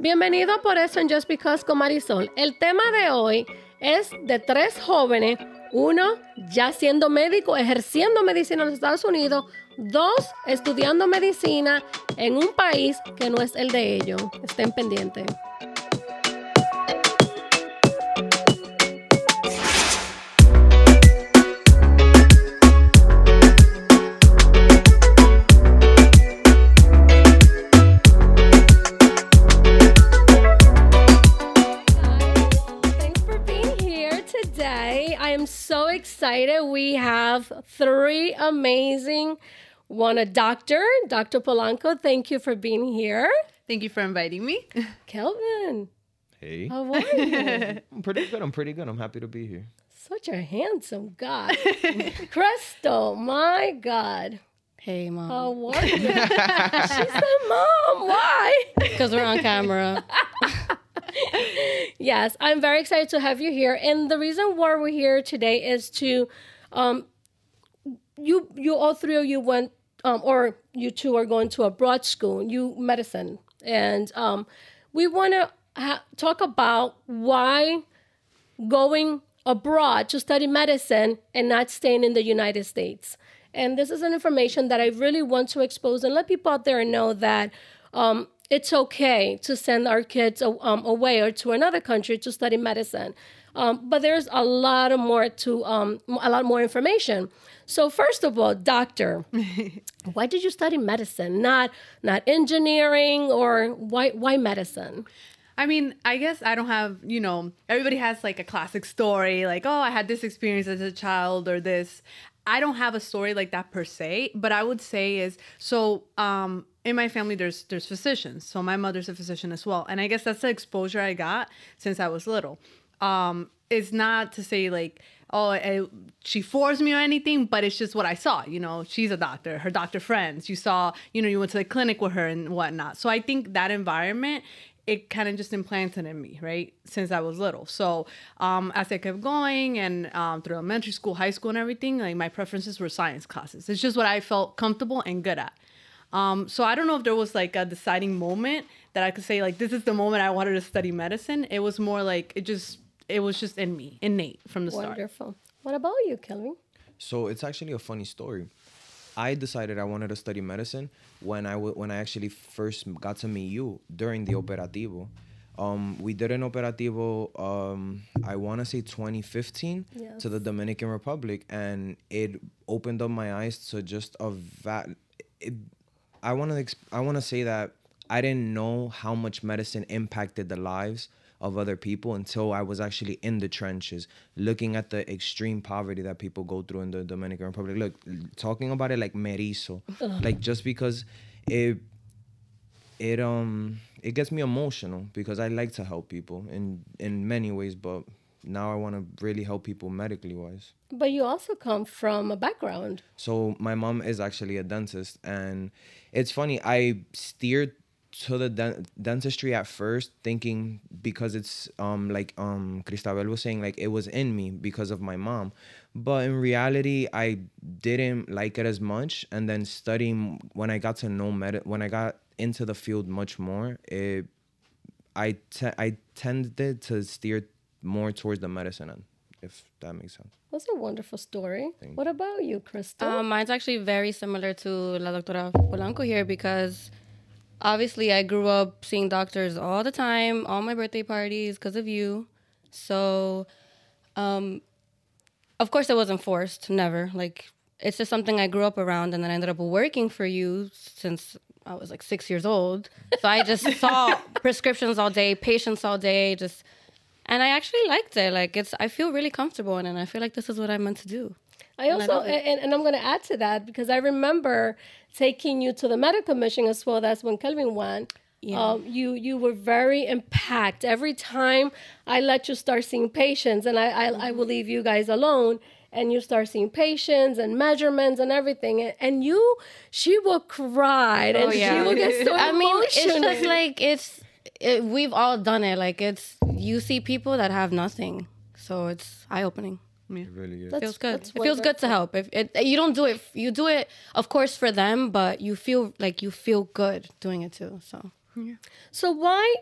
Bienvenido por eso en Just Because con Marisol. El tema de hoy es de tres jóvenes, uno ya siendo médico, ejerciendo medicina en los Estados Unidos, dos estudiando medicina en un país que no es el de ellos. Estén pendientes. Excited. We have three amazing one a doctor, Dr. Polanco. Thank you for being here. Thank you for inviting me. Kelvin, Hey. how are you? I'm pretty good. I'm pretty good. I'm happy to be here. Such a handsome guy. Crystal, my God. Hey, mom. How are you? she said, Mom, why? Because we're on camera. Yes, I'm very excited to have you here. And the reason why we're here today is to, um, you, you all three of you went, um, or you two are going to a broad school, you medicine, and um, we want to ha- talk about why going abroad to study medicine and not staying in the United States. And this is an information that I really want to expose and let people out there know that um, it's okay to send our kids um, away or to another country to study medicine. Um, but there's a lot of more to um, a lot more information. So first of all, doctor, why did you study medicine, not not engineering, or why why medicine? I mean, I guess I don't have, you know, everybody has like a classic story, like, oh, I had this experience as a child or this. I don't have a story like that per se, but I would say is so um in my family there's there's physicians. So my mother's a physician as well. And I guess that's the exposure I got since I was little. Um it's not to say like oh I, she forced me or anything but it's just what i saw you know she's a doctor her doctor friends you saw you know you went to the clinic with her and whatnot so i think that environment it kind of just implanted in me right since i was little so um, as i kept going and um, through elementary school high school and everything like my preferences were science classes it's just what i felt comfortable and good at um, so I don't know if there was like a deciding moment that I could say like this is the moment I wanted to study medicine. It was more like it just it was just in me, innate from the start. Wonderful. What about you, Kelvin? So it's actually a funny story. I decided I wanted to study medicine when I w- when I actually first got to meet you during the operativo. Um, we did an operativo. Um, I want to say 2015 to the Dominican Republic, and it opened up my eyes to just a va- it, I want to exp- I want to say that I didn't know how much medicine impacted the lives of other people until I was actually in the trenches, looking at the extreme poverty that people go through in the Dominican Republic. Look, talking about it like Marisol, like just because it it um it gets me emotional because I like to help people in in many ways, but now I want to really help people medically wise. But you also come from a background. So my mom is actually a dentist, and it's funny. I steered to the den- dentistry at first, thinking because it's um like um Cristabel was saying, like it was in me because of my mom. But in reality, I didn't like it as much. And then studying when I got to know med, when I got into the field much more, it I te- I tended to steer more towards the medicine end, if that makes sense. That's a wonderful story. What about you, Crystal? Um, mine's actually very similar to La Doctora Polanco here because obviously I grew up seeing doctors all the time, all my birthday parties because of you. So, um, of course, it wasn't forced, never. Like, it's just something I grew up around, and then I ended up working for you since I was like six years old. So I just saw prescriptions all day, patients all day, just. And I actually liked it. Like it's, I feel really comfortable in it. And I feel like this is what I'm meant to do. I also, love it. and, and I'm going to add to that because I remember taking you to the medical mission as well. That's when Kelvin went. Um, you you were very impacted every time I let you start seeing patients, and I I, I will leave you guys alone, and you start seeing patients and measurements and everything, and, and you she will cry and Oh, she yeah. will get so I mean, it's just like it's. It, we've all done it. Like it's you see people that have nothing, so it's eye opening. It really is. That's- Feels good. It feels good to help. If it, you don't do it, you do it, of course, for them, but you feel like you feel good doing it too. So So why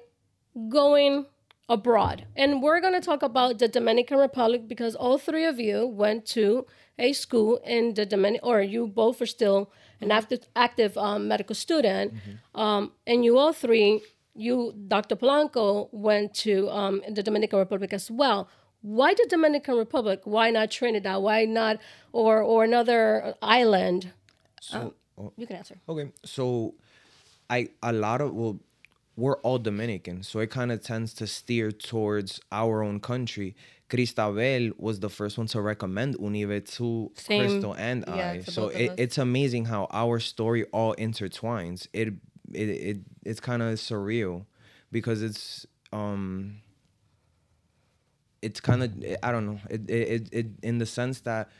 going abroad. And we're going to talk about the Dominican Republic because all three of you went to a school in the Dominican, or you both are still an active, active um, medical student. Um, and you all three, you, Dr. Polanco, went to um, the Dominican Republic as well. Why the Dominican Republic? Why not Trinidad? Why not, or, or another island? Um, you can answer. Okay, so I a lot of well, we're all Dominican, so it kind of tends to steer towards our own country. Cristabel was the first one to recommend UNIBE to Same. Crystal and Yeah, I. So it, it's amazing how our story all intertwines. It it, it it's kind of surreal because it's um it's kind of I don't know it, it it it in the sense that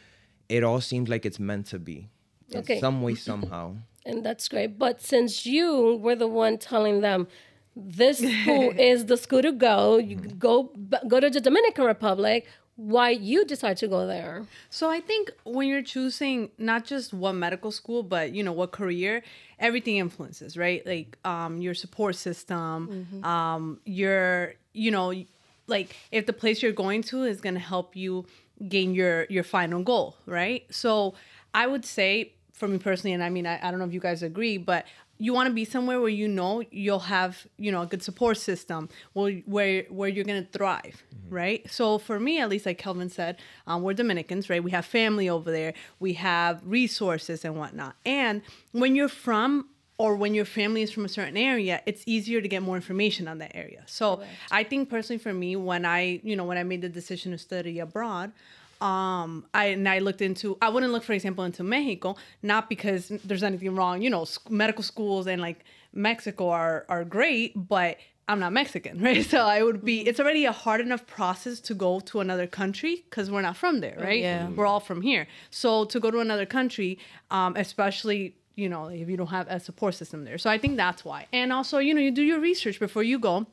it all seems like it's meant to be. in Okay. Some way somehow. and that's great. But since you were the one telling them this school is the school to go, you go go to the Dominican Republic. Why you decide to go there? So I think when you're choosing not just what medical school, but you know what career, everything influences, right? Like um, your support system, um, your you know, like if the place you're going to is going to help you gain your your final goal, right? So I would say for me personally, and I mean I, I don't know if you guys agree, but you want to be somewhere where you know you'll have you know a good support system where where, where you're gonna thrive right? So for me at least like kelvin said um, we're dominicans right? We have family over there. We have resources and whatnot. And when you're from or when your family is from a certain area it's easier to get more information on that area. So i think personally for me when i you know when i made the decision to study abroad um i and i looked into i wouldn't look for example into mexico not because there's anything wrong you know medical schools and like mexico are are great but i'm not mexican right? So i would be it's already a hard enough process to go to another country because we're not from there right? Yeah. we're all from here. So to go to another country um especially you know if you don't have a support system there. So i think that's why. And also you know you do your research before you go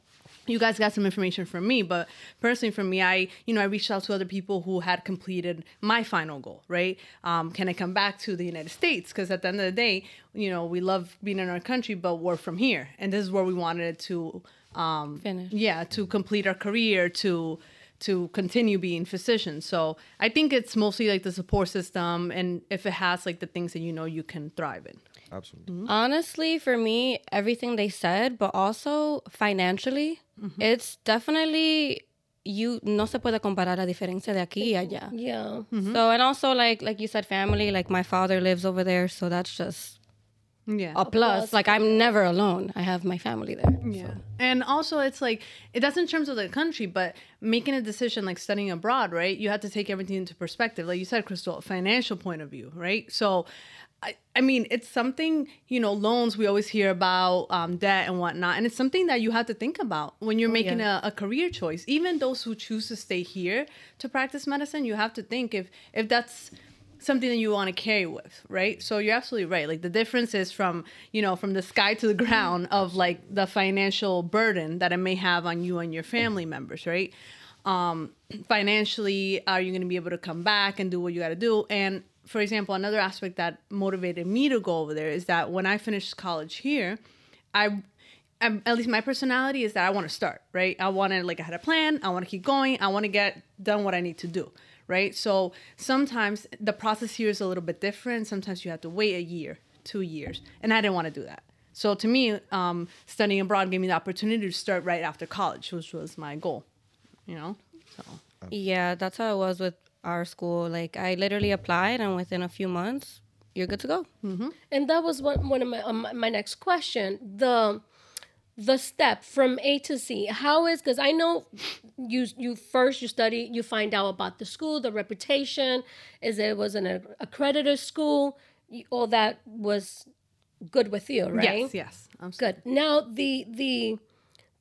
you guys got some information from me but personally for me i you know i reached out to other people who had completed my final goal right? Um, can i come back to the united states? Because at the end of the day you know we love being in our country but we're from here. And this is where we wanted to um, Finish. yeah to complete our career to to continue being physicians so i think it's mostly like the support system and if it has like the things that you know you can thrive in. Absolutely. Honestly, for me, everything they said, but also financially, Mm-hmm. it's definitely you no se puede comparar la diferencia de aquí y allá. Yeah. Mm-hmm. Mm-hmm. So and also like like you said, family. Like my father lives over there, so that's just yeah a plus. Like I'm never alone. I have my family there. Yeah. And also it's like it that's in terms of the country, but making a decision like studying abroad, right? You have to take everything into perspective. Like you said, Crystal, financial point of view, right? So I, I mean, it's something, you know, loans we always hear about, um, debt and whatnot. And it's something that you have to think about when you're making a, a career choice. Even those who choose to stay here to practice medicine, you have to think if if that's something that you want to carry with, right? So you're absolutely right. Like the difference is from, you know, from the sky to the ground of like the financial burden that it may have on you and your family members, right? Um, financially, are you going to be able to come back and do what you got to do? And for example, another aspect that motivated me to go over there is that when I finished college here, I um, at least my personality is that I want to start, right? I want to like I had a plan. I want to keep going. I want to get done what I need to do, right? So sometimes the process here is a little bit different. Sometimes you have to wait a year, two years, and I didn't want to do that. So to me, um, studying abroad gave me the opportunity to start right after college, which was my goal. You know, so Yeah, that's how it was with our school. Like I literally applied, and within a few months, you're good to go. And that was one, one of my um, my next question. The the step from A to Z. How is because I know you you first you study you find out about the school, the reputation. Is it was an accredited school? All that was good with you, right? yes, yes, absolutely. Good. Now the the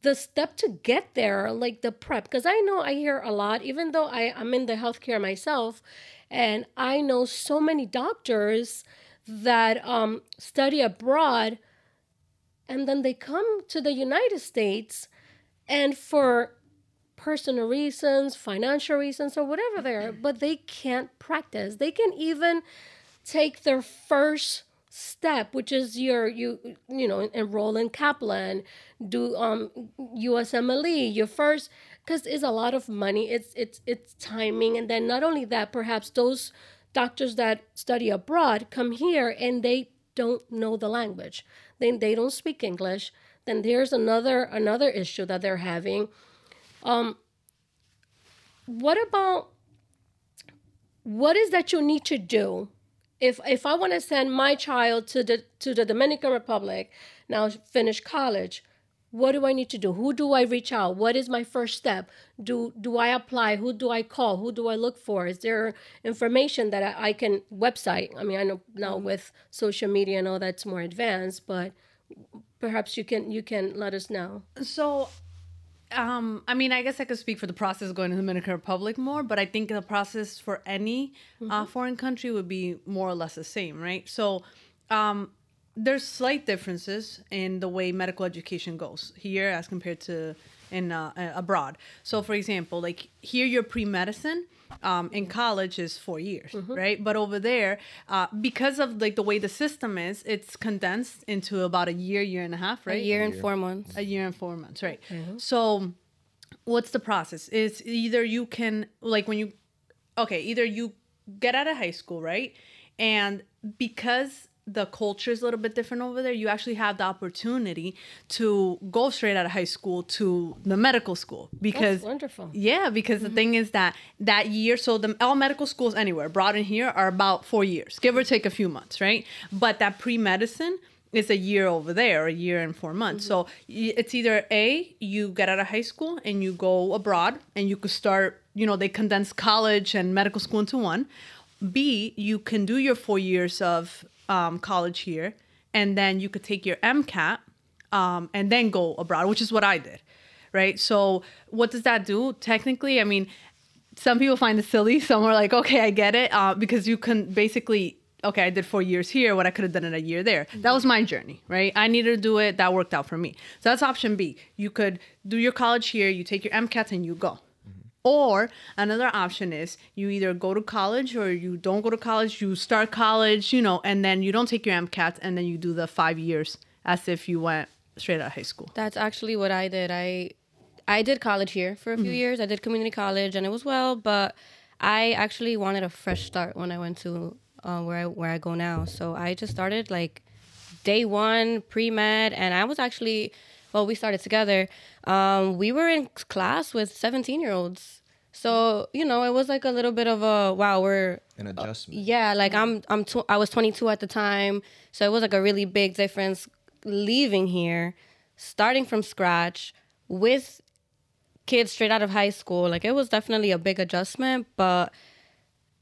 the step to get there, like the prep, because I know I hear a lot, even though I, I'm in the healthcare myself, and I know so many doctors that um, study abroad and then they come to the United States and for personal reasons, financial reasons, or whatever they're, but they can't practice. They can even take their first step, which is your you you know enroll in Kaplan, do um USMLE, your first because it's a lot of money. It's it's it's timing, and then not only that, perhaps those doctors that study abroad come here and they don't know the language. Then they don't speak English. Then there's another another issue that they're having. Um, what about what is that you need to do if if I want to send my child to the to the Dominican Republic now finish college? what do I need to do? Who do I reach out? What is my first step? Do do I apply? Who do I call? Who do I look for? Is there information that I, I can website? I mean, I know now mm-hmm. with social media and all that's more advanced, but perhaps you can you can let us know. So, um, I mean, I guess I could speak for the process going to the Dominican Republic more, but I think the process for any uh, foreign country would be more or less the same, right? So, um, there's slight differences in the way medical education goes here as compared to in uh, uh, abroad. So, for example, like here, your pre medicine um, in college is four years, right? But over there, uh, because of like the way the system is, it's condensed into about a year, year and a half, right? A year and four months. a year and four months, right? So, what's the process? Is either you can like when you, okay, either you get out of high school, right? And because the culture is a little bit different over there, you actually have the opportunity to go straight out of high school to the medical school because That's wonderful. yeah, because the mm-hmm. thing is that that year, so the all medical schools anywhere, abroad and here, are about four years, give or take a few months, right? But that pre medicine is a year over there, a year and four months. Mm-hmm. So it's either a you get out of high school and you go abroad and you could start, you know, they condense college and medical school into one. B you can do your four years of um, college here, and then you could take your MCAT um, and then go abroad, which is what I did, right? So what does that do? Technically, I mean, some people find it silly. Some are like, okay, I get it, uh, because you can basically, okay, I did four years here, what I could have done in a year there. That was my journey, right? I needed to do it. That worked out for me. So that's option B. You could do your college here, you take your MCAT, and you go. Or another option is you either go to college or you don't go to college, you start college, you know, and then you don't take your MCAT and then you do the five years as if you went straight out of high school. That's actually what I did. I I did college here for a few years. I did community college, and it was well. But I actually wanted a fresh start when I went to uh, where I where I go now. So I just started like day one pre med, and I was actually well, we started together. Um, we were in class with seventeen year olds. So you know, it was like a little bit of a wow. We're An adjustment. yeah, like I'm I'm tw- I was 22 at the time, so it was like a really big difference leaving here, starting from scratch with kids straight out of high school. Like it was definitely a big adjustment, but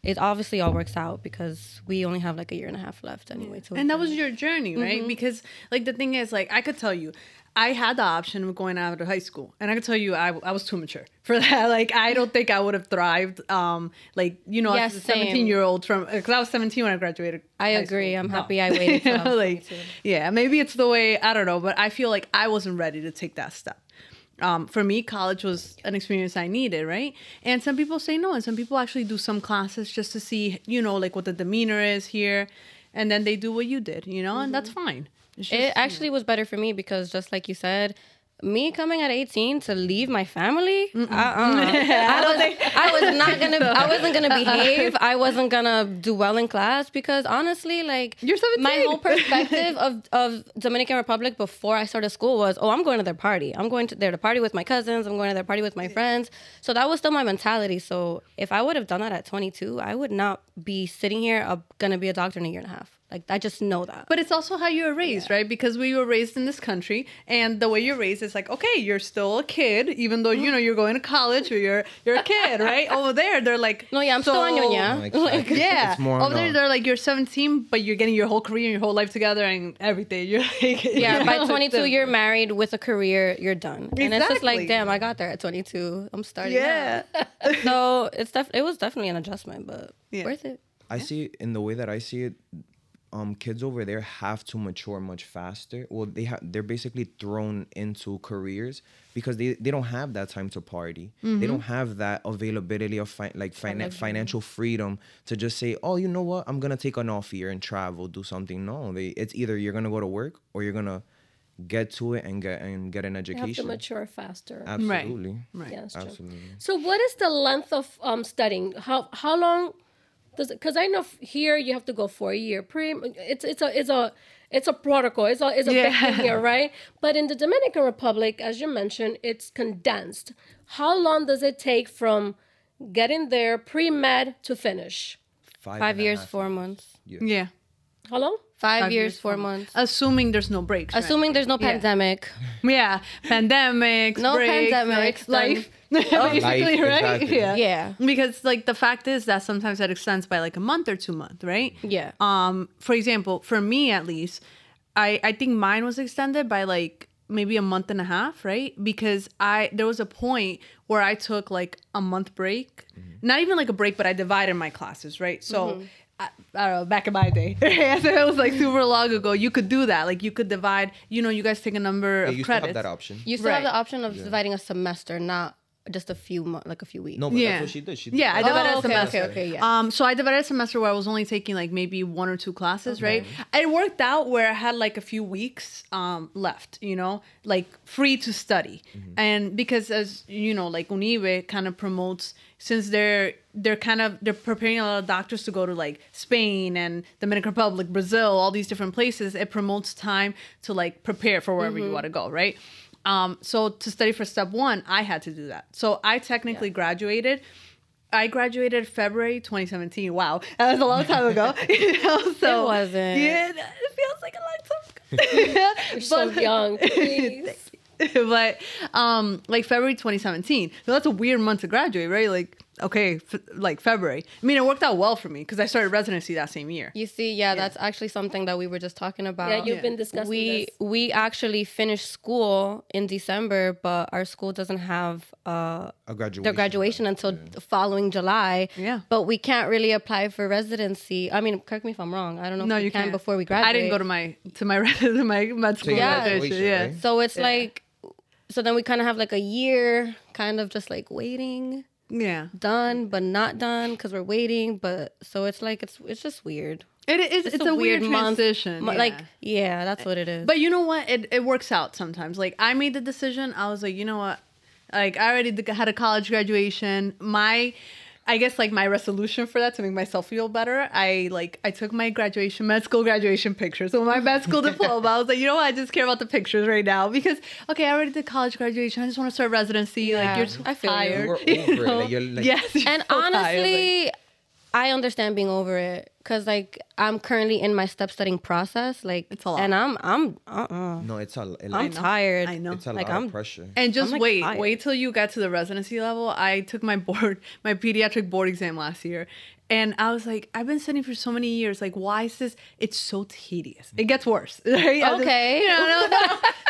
it obviously all works out because we only have like a year and a half left anyway. To and that was your journey right because like the thing is like i could tell you i had the option of going out of high school and i could tell you i, I was too mature for that like i don't think i would have thrived um like you know as a 17 year old from because i was 17 when i graduated I agree. school. I'm No. happy I waited I like 22. yeah maybe it's the way i don't know but i feel like i wasn't ready to take that step um, for me, college was an experience I needed, right? And some people say no, and some people actually do some classes just to see, you know, like what the demeanor is here, and then they do what you did, you know, and that's fine. Just, It actually was better for me because just like you said, me coming at 18 to leave my family, uh-uh. I, was, I was not gonna, I wasn't gonna behave. I wasn't gonna do well in class because honestly, like You're 17. my whole perspective of, of Dominican Republic before I started school was, oh, I'm going to their party. I'm going to there to party with my cousins. I'm going to their party with my friends. So that was still my mentality. So if I would have done that at 22, I would not be sitting here uh, gonna be a doctor in a year and a half. Like I just know that. But it's also how you were raised, right? Because we were raised in this country, and the way you're raised is like, okay, you're still a kid, even though you know you're going to college or you're you're a kid, right? Over there, they're like, no, yeah, I'm still on ñoña. Like, Yeah, It's more over there they're like you're 17, but you're getting your whole career and your whole life together and everything. You're like, Yeah, you by 22, you're married with a career, you're done. exactly. And it's just like, damn, I got there at 22. I'm starting. Yeah. now. so it's def- it was definitely an adjustment, but Yeah. worth it. I see it in the way that I see it. Um kids over there have to mature much faster. Well, they have they're basically thrown into careers because they, they don't have that time to party. They don't have that availability of fi- like finan- financial freedom to just say, "Oh, you know what? I'm going to take an off year and travel, do something." No, they it's either you're going to go to work or you're going to get to it and get and get an You have to mature faster. Absolutely. Right. Yeah, that's true. Absolutely. So, what is the length of um, studying? How how long does it? Because I know here you have to go for a year. Pre, it's it's a it's a it's a protocol. It's a it's a big Yeah. thing here, right? But in the Dominican Republic, as you mentioned, it's condensed. How long does it take from getting there pre med to finish? Five and a years, four months. Yeah. How long? Five, Five years, years, four four months. Assuming there's no breaks. right? Assuming there's no pandemic. Yeah, pandemics, No breaks, pandemics, life, basically, Life, right? exactly. Yeah. Yeah. Because like the fact is that sometimes that extends by like a month or two months, right? Yeah. Um, for example, for me at least, I I think mine was extended by like maybe a month and a half, right? Because I there was a point where I took like a month break, not even like a break, but I divided my classes, right? So. I, I don't know, back in my day, it was like super long ago. You could do that, like you could divide. You know, you guys take a number Yeah, of you still credits. have that option. You still have the option of dividing a semester, not just a few months, like a few weeks. No, but Yeah. that's what she did. She did Yeah, I that. divided Oh, a okay, semester. okay, okay, yeah. Um, so I divided a semester where I was only taking like maybe one or two classes, right? It worked out where I had like a few weeks um left, you know, like free to study, and because as you know, like UNIBE kind of promotes since they're they're kind of they're preparing a lot of doctors to go to like Spain and Dominican Republic, Brazil, all these different places. It promotes time to like prepare for wherever you want to go, right? Um, so to study for step one, I had to do that. So I technically graduated. I graduated February 2017. Wow, that was a long time ago. you know, so It wasn't. Yeah, it feels like a long time ago. You're so young. Please. but um like february 2017 so that's a weird month to graduate right like okay f- like february i mean it worked out well for me because i started residency that same year You see, yeah, that's actually something that we were just talking about. Yeah, you've been discussing we this. we actually finished school in December, but our school doesn't have uh A graduation. their graduation until the following July. Yeah. But we can't really apply for residency. I mean, correct me if I'm wrong. I don't know no if we you can can't before we graduate. i didn't go to my to my to my med school Yeah. graduation yeah right? So it's like, so then we kind of have like a year, kind of just like waiting, yeah done but not done because we're waiting. But so it's like it's it's just weird. it is it's, a, weird, month. transition Mo- yeah. Like yeah, that's what it is. But you know what? It, it works out sometimes. Like I made the decision. I was like, you know what? Like I already had a college graduation. My, I guess like my resolution for that to make myself feel better. I like I took my graduation med school graduation picture. So my med school diploma. I was like, you know what? I just care about the pictures right now because okay, I already did college graduation. I just want to start residency. Yeah, like you're so I feel you. tired. We're over it. Like, you're like- yes. you're and so tired, like- honestly, I understand being over it because like I'm currently in my step studying process. Like It's a lot. and I'm I'm uh uh No, it's a. It, I'm it's, tired. I know. it's a Like, lot I'm- of pressure. And just I'm, like, wait, tired. wait till you get to the residency level. I took my board, my pediatric board exam last year, and I was like, I've been studying for so many years. Like, why is this? It's so tedious. It gets worse. Right? I'm just- Okay. no, no,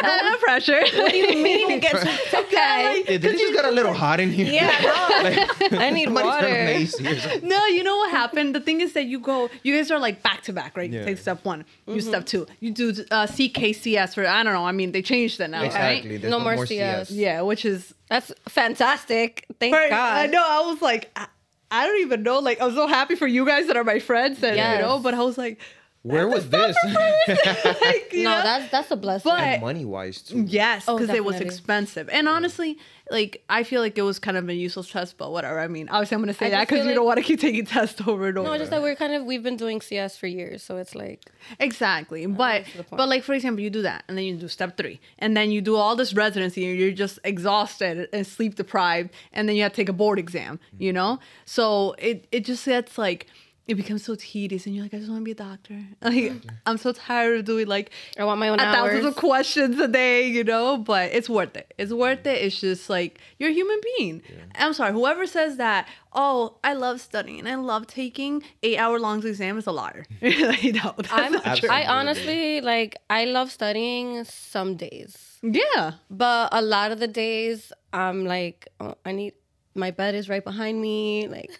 no, no, no pressure. What do you mean it gets okay? Yeah, did it just got a little hot in here? Yeah, no, I need Somebody turn on the water. AC or something. No, you know what happened? The thing is that you go, you guys are like back to back, right? You take step one, you Mm-hmm. step two, you do uh, CKCS for I don't know. I mean, they changed it now, Exactly. right? No no, more more CS. CS. Yeah, which is That's fantastic. Thank Right, God. I know. I was like, I, I don't even know. Like, I'm so happy for you guys that are my friends, and Yes. you know. But I was like, Where was this? like no, know? that's that's a blessing. But- money wise too. yes, Oh, because it was expensive. And honestly, like, I feel like it was kind of a useless test, but whatever. I mean, obviously, I'm gonna say I that because feel you like- don't want to keep taking tests over and over. no, just that we're kind of we've been doing CS for years, so it's like Exactly. But that's the point. but like for example, you do that and then you do step three. And then you do all this residency and you're just exhausted and sleep deprived and then you have to take a board exam, you mm-hmm. know? So it it just gets like it becomes so tedious and you're like, I just want to be a doctor. Like I'm so tired of doing like I want my own a hours. thousands of questions a day, you know, but it's worth it. It's worth it. It's just like you're a human being. I'm sorry, whoever says that, oh, I love studying and I love taking eight hour long exam is a liar. like, no, that's I'm, not true. I honestly like I love studying some days, Yeah. but a lot of the days I'm like oh, I need my bed is right behind me. Like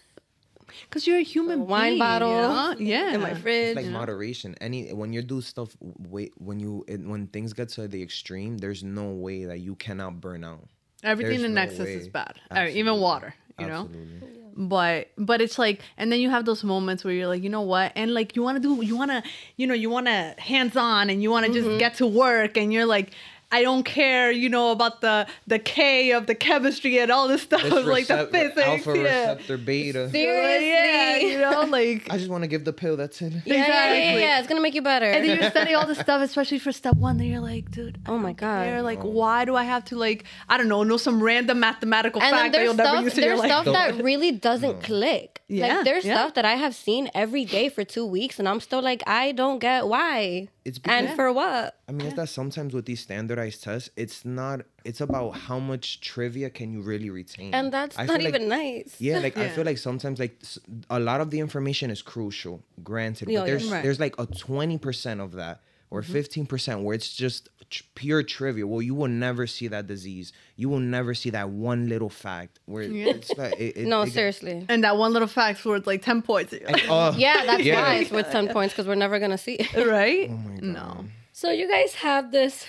Because you're a human A wine being, bottle you know? Yeah. in my fridge. like moderation. Any when you do stuff, wait when you it, when things get to the extreme, there's no way that you cannot burn out. Everything There's in no excess is bad. I even water, you know? Absolutely. but but it's like and then you have those moments where you're like you know what and like you want to do you want to you know you want to hands on and you want to Mm-hmm. just get to work and you're like I don't care, you know, about the the K of the chemistry and all this stuff, This like the physics. alpha yeah. receptor beta. Seriously. Yeah, you know, like I just want to give the pill. That's it. yeah, yeah, yeah, yeah, yeah, It's gonna make you better. and then you're studying all this stuff, especially for step one. Then you're like, dude, Oh my don't God. care. Like, oh. why do I have to like, I don't know, know some random mathematical and fact that there's you'll never stuff, use in your there's life? stuff that really doesn't click. Yeah, like there's yeah. stuff that I have seen every day for two weeks, and I'm still like, I don't get why. It's and for what? I mean, it's that sometimes with these standardized tests, it's not. It's about how much trivia can you really retain. And that's I not feel like- even nice. Yeah, like I feel like sometimes like a lot of the information is crucial, granted, Yeah, but yeah. there's Right. there's like a twenty percent of that or mm-hmm. 15 percent where it's just tr- pure trivia. Well, you will never see that disease. You will never see that one little fact where it's like it, it, No, it- seriously. and that one little fact's worth like ten points, like, oh, Yeah, that's Yeah. why it's worth ten points because we're never gonna see it. right? Oh my God. No. So you guys have this,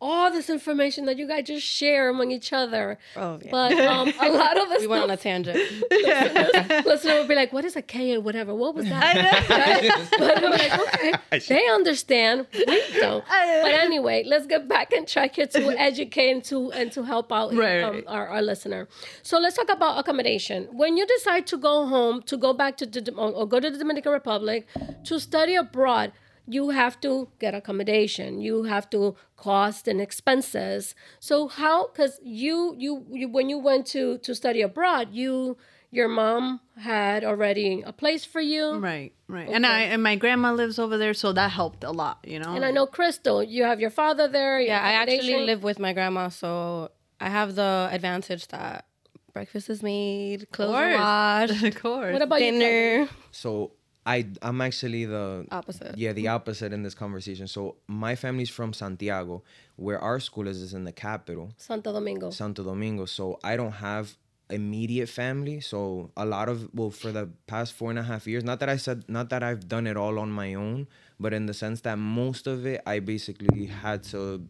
all this information that you guys just share among each other. Oh, yeah. But um, a lot of us We went on a tangent. listener would be like, "What is a K or whatever? What was that?" Right? but I'm like, "Okay, they understand. We don't." But anyway, let's get back and try here to educate and to and to help out Right, um, right. our, our listener. So let's talk about accommodation. When you decide to go home, to go back to the, or or go to the Dominican Republic to study abroad. You have to get accommodation. You have to cost and expenses. So how? Because you, you you when you went to to study abroad, you your mom had already a place for you. Right, right. And I and my grandma lives over there, so that helped a lot, you know. And I know Crystal, you have your father there. you Yeah, I actually live with my grandma, so I have the advantage that breakfast is made, clothes are course. washed, of course. What about you? Dinner. So I I'm actually the Opposite. Yeah, the mm-hmm. opposite in this conversation. So my family's from Santiago, where our school is is in the capital, Santo Domingo. Santo Domingo. So I don't have immediate family. So a lot of well for the past four and a half years, not that I said not that I've done it all on my own, but in the sense that most of it I basically had to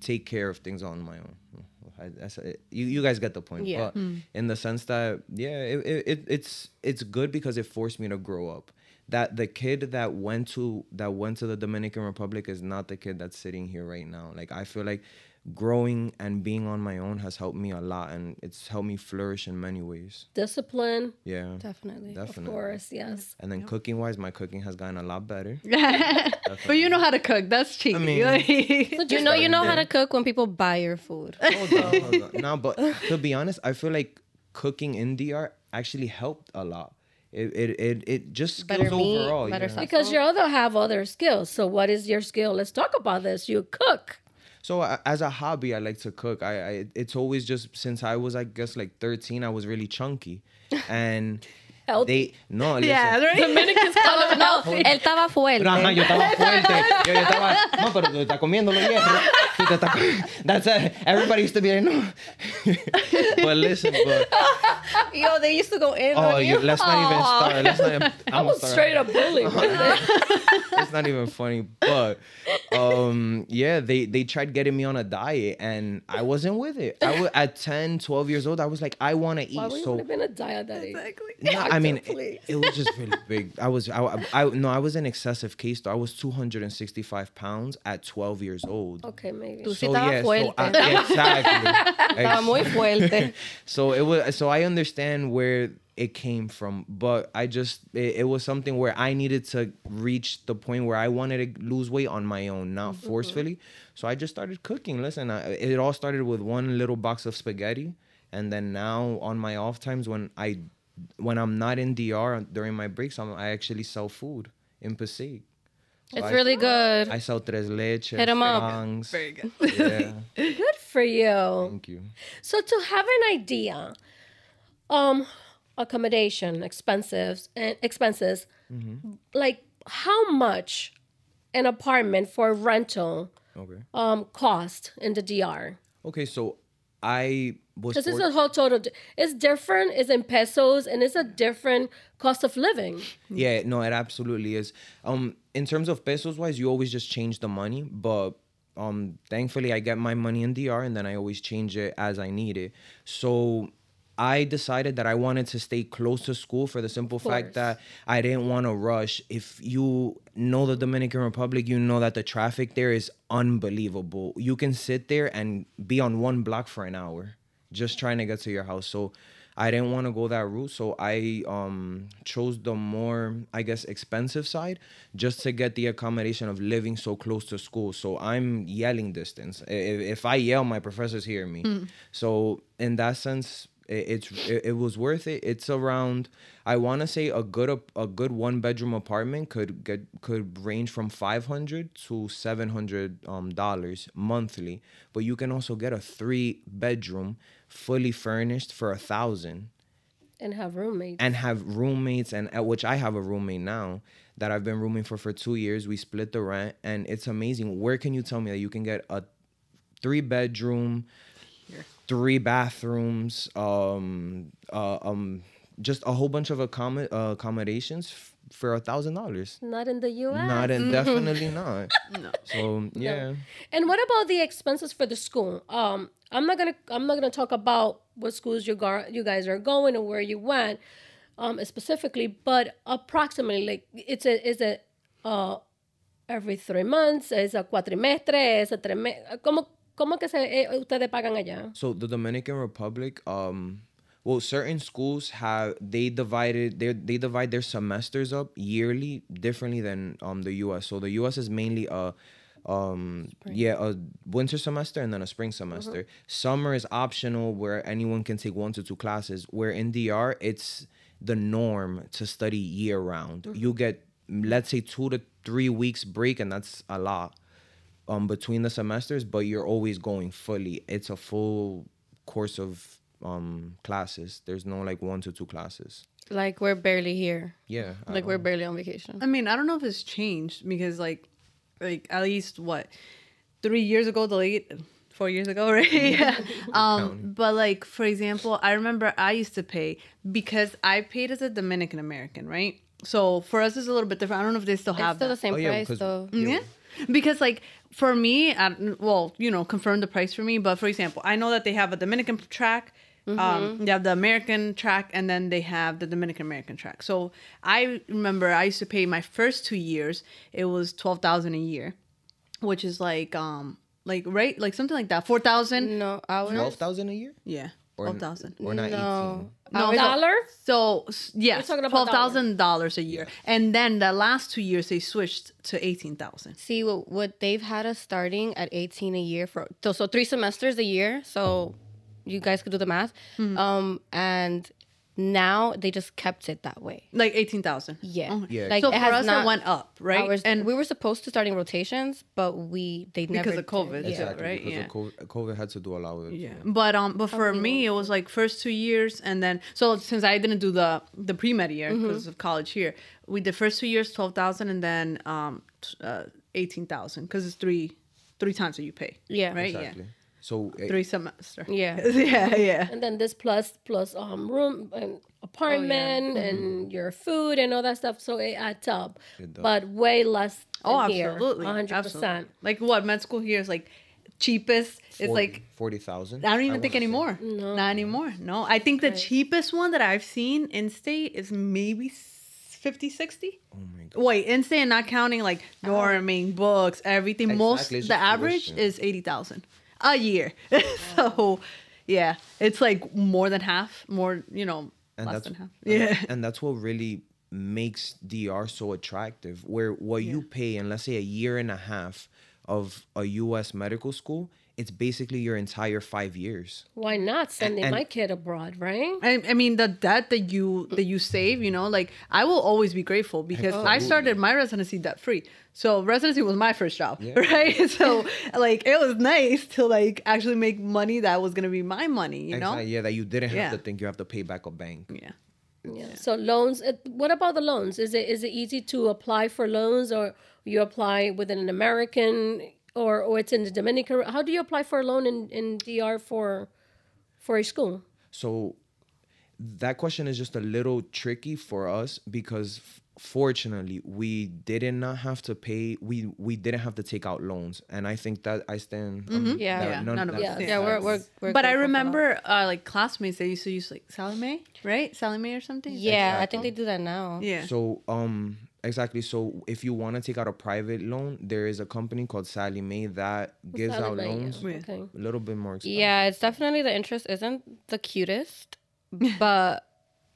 take care of things on my own. I, that's it. You, you guys get the point. Yeah. But hmm. in the sense that yeah, it, it, it it's it's good because it forced me to grow up. That the kid that went to that went to the Dominican Republic is not the kid that's sitting here right now. Like I feel like growing and being on my own has helped me a lot and it's helped me flourish in many ways. Discipline, Yeah. Definitely. Definitely. of course, yes. And then cooking wise, my cooking has gotten a lot better. but you know how to cook. That's cheating. mean- You know, you know how to cook when people buy your food. Hold on, hold on. No, but to be honest, I feel like cooking in DR actually helped a lot. It it it, it just skills Better meat, overall. better yeah. stuff. Because you other have other skills. So what is your skill? Let's talk about this. You cook. So uh, as a hobby, I like to cook. I, I it's always just since I was I guess like 13, I was really chunky, and. They no yeah, right? Dominicans call it No, healthy. él estaba fuerte. Pero, ajá, yo estaba fuerte. Yo, yo estaba, no, pero tú estás comiendo los hierros. Tú te estás- That's it. Everybody used to be like, no. but listen, but Yo, they used to go in oh, on you, you. let's not even start. Let's not. Even, I was straight up bullied. it's not even funny but um yeah they they tried getting me on a diet and i wasn't with it i was at 10 12 years old i was like i want to eat Why would you so want to be in a diet that age? no, i mean it, it was just really big. I was I, I no i was an excessive case though. I was 265 pounds at 12 years old. Okay, maybe. Tú sí estabas fuerte. I- exactly. Estaba muy fuerte. so it was so i understand where it came from but i just it, it was something where i needed to reach the point where i wanted to lose weight on my own not mm-hmm. forcefully. So i just started cooking. Listen I, it all started with one little box of spaghetti and then now on my off times when i when i'm not in dr during my breaks I'm, i actually sell food in Passaic. It's I- really good. I sell tres leches, Hit 'em up. frangs. Very good. Yeah, Good for you. thank you. So to have an idea, um, accommodation, expenses, and expenses, Mm-hmm. like how much an apartment for rental Okay. um cost in the DR? Okay, so I was Because it's a whole total. It's different. It's in pesos, and it's a different cost of living. Yeah, no, it absolutely is. Um, in terms of pesos wise, you always just change the money, but um, thankfully I get my money in DR and then I always change it as I need it. So I decided that I wanted to stay close to school for the simple fact that I didn't want to rush. If you know the Dominican Republic, you know that the traffic there is unbelievable. You can sit there and be on one block for an hour just trying to get to your house. So I didn't want to go that route, so I um chose the more I guess expensive side just to get the accommodation of living so close to school. So I'm yelling distance. If, if I yell, my professors hear me. So in that sense, it, it's it, it was worth it. It's around I want to say a good a good one bedroom apartment could get could range from 500 to 700 um dollars monthly, but you can also get a three bedroom fully furnished for a thousand And have roommates. and have roommates and at which I have a roommate now that I've been rooming for for 2 years. We split the rent and it's amazing. Where can you tell me that you can get a three bedroom three bathrooms um uh, um just a whole bunch of accom- uh, accommodations f- for a thousand dollars Not in the U.S. not in definitely not No. so yeah And what about the expenses for the school? Um, I'm not gonna I'm not gonna talk about what schools you gar- you guys are going and where you went, um, specifically, but approximately like it's a is it uh every three months, es a cuatrimestre, es a tres meses. ¿Cómo que se eh, ustedes pagan allá? So the Dominican Republic, um, well, certain schools have they divided they they divide their semesters up yearly differently than um the U.S. So the U.S. is mainly a um yeah a winter semester and then a spring semester. Summer is optional where anyone can take one to two classes. Where in DR it's the norm to study year round. You get let's say two to three weeks break and that's a lot um between the semesters, but you're always going fully. It's a full course of um classes. There's no like one to two classes. Like we're barely here. Yeah. I Like we're don't- barely on vacation. I mean, I don't know if it's changed because like like at least what three years ago, the late four years ago, right? yeah. Um, but like for example, I remember I used to pay because I paid as a Dominican American, right? So for us, it's a little bit different. I don't know if they still It's have still that. the same Oh, yeah, price because- though. Yeah. Because like for me, I, well, you know, confirm the price for me. But for example, I know that they have a Dominican track. Um, they have the American track, and then they have the Dominican American track. So I remember I used to pay my first two years. It was twelve thousand a year, which is like um like right like something like that four thousand. No, ours. Twelve thousand a year? Yeah, Or twelve thousand. Or not No. No, Ours- Dollar? So s- yes, twelve thousand dollars a year, and then the last two years they switched to eighteen thousand. See what what they've had us starting at 18 a year for so, so three semesters a year. So you guys could do the math. Hmm. Um and now they just kept it that way. Like eighteen thousand. Yeah. Yeah. Like so it for has us not it went up, right? ours- and we were supposed to starting rotations, but we they never Because of COVID, did. yeah. Exactly. right, Because yeah. of COVID, COVID had to do a lot with it. Yeah, but um, but for me, it was like first two years, and then so since I didn't do the the pre med year Mm-hmm. because of college here, we did first two years twelve thousand, and then um, t- uh, eighteen thousand because it's three three times that you pay. Yeah. right. Exactly. So Yeah, eh, three semester. Yeah. yeah, yeah. And then this plus plus um room and apartment and your food and all that stuff. So it adds up, It but way less. Oh, than here, absolutely, 100%. Like what med school here is like cheapest. It's 40 like forty thousand. I don't even think anymore. No. Not anymore. No, I think the cheapest one that I've seen in state is maybe 50, 60. Oh my god. Wait, in state, not counting like norming, books, everything. Most Exactly, it's the average tuition. is eighty thousand a year. so, yeah, it's like more than half. More, you know, And less than half. and- Yeah. And that's what really makes DR so attractive. Where what you pay in let's say a year and a half of a US medical school, it's basically your entire five years. Why not sending And- my kid abroad, right? I, I mean the debt that you that you save, you know, like I will always be grateful because I started my residency debt free. So residency was my first job, Yeah. right? So like it was nice to like actually make money that was gonna be my money, you know? Yeah, that you didn't have Yeah. to think you have to pay back a bank. Yeah. Yeah. So loans. uh, What about the loans? Is it is it easy to apply for loans, or you apply within an American, or or it's in the Dominican? How do you apply for a loan in in DR for for a school? So that question is just a little tricky for us because fortunately we did not not have to pay we we didn't have to take out loans and i think that i stand um, Mm-hmm. Yeah. that Yeah, none- none of that- us Yeah. Yeah, we're we're. we're But I grateful for that. remember uh, like classmates they used to use like Sallie Mae, right? Sallie Mae or something. Yeah, I think they do that now. Yeah. so um exactly so if you want to take out a private loan there is a company called Sallie Mae that gives Sallie out Mae, loans Yeah. Okay. a little bit more expensive. Yeah, it's definitely the interest isn't the cutest, but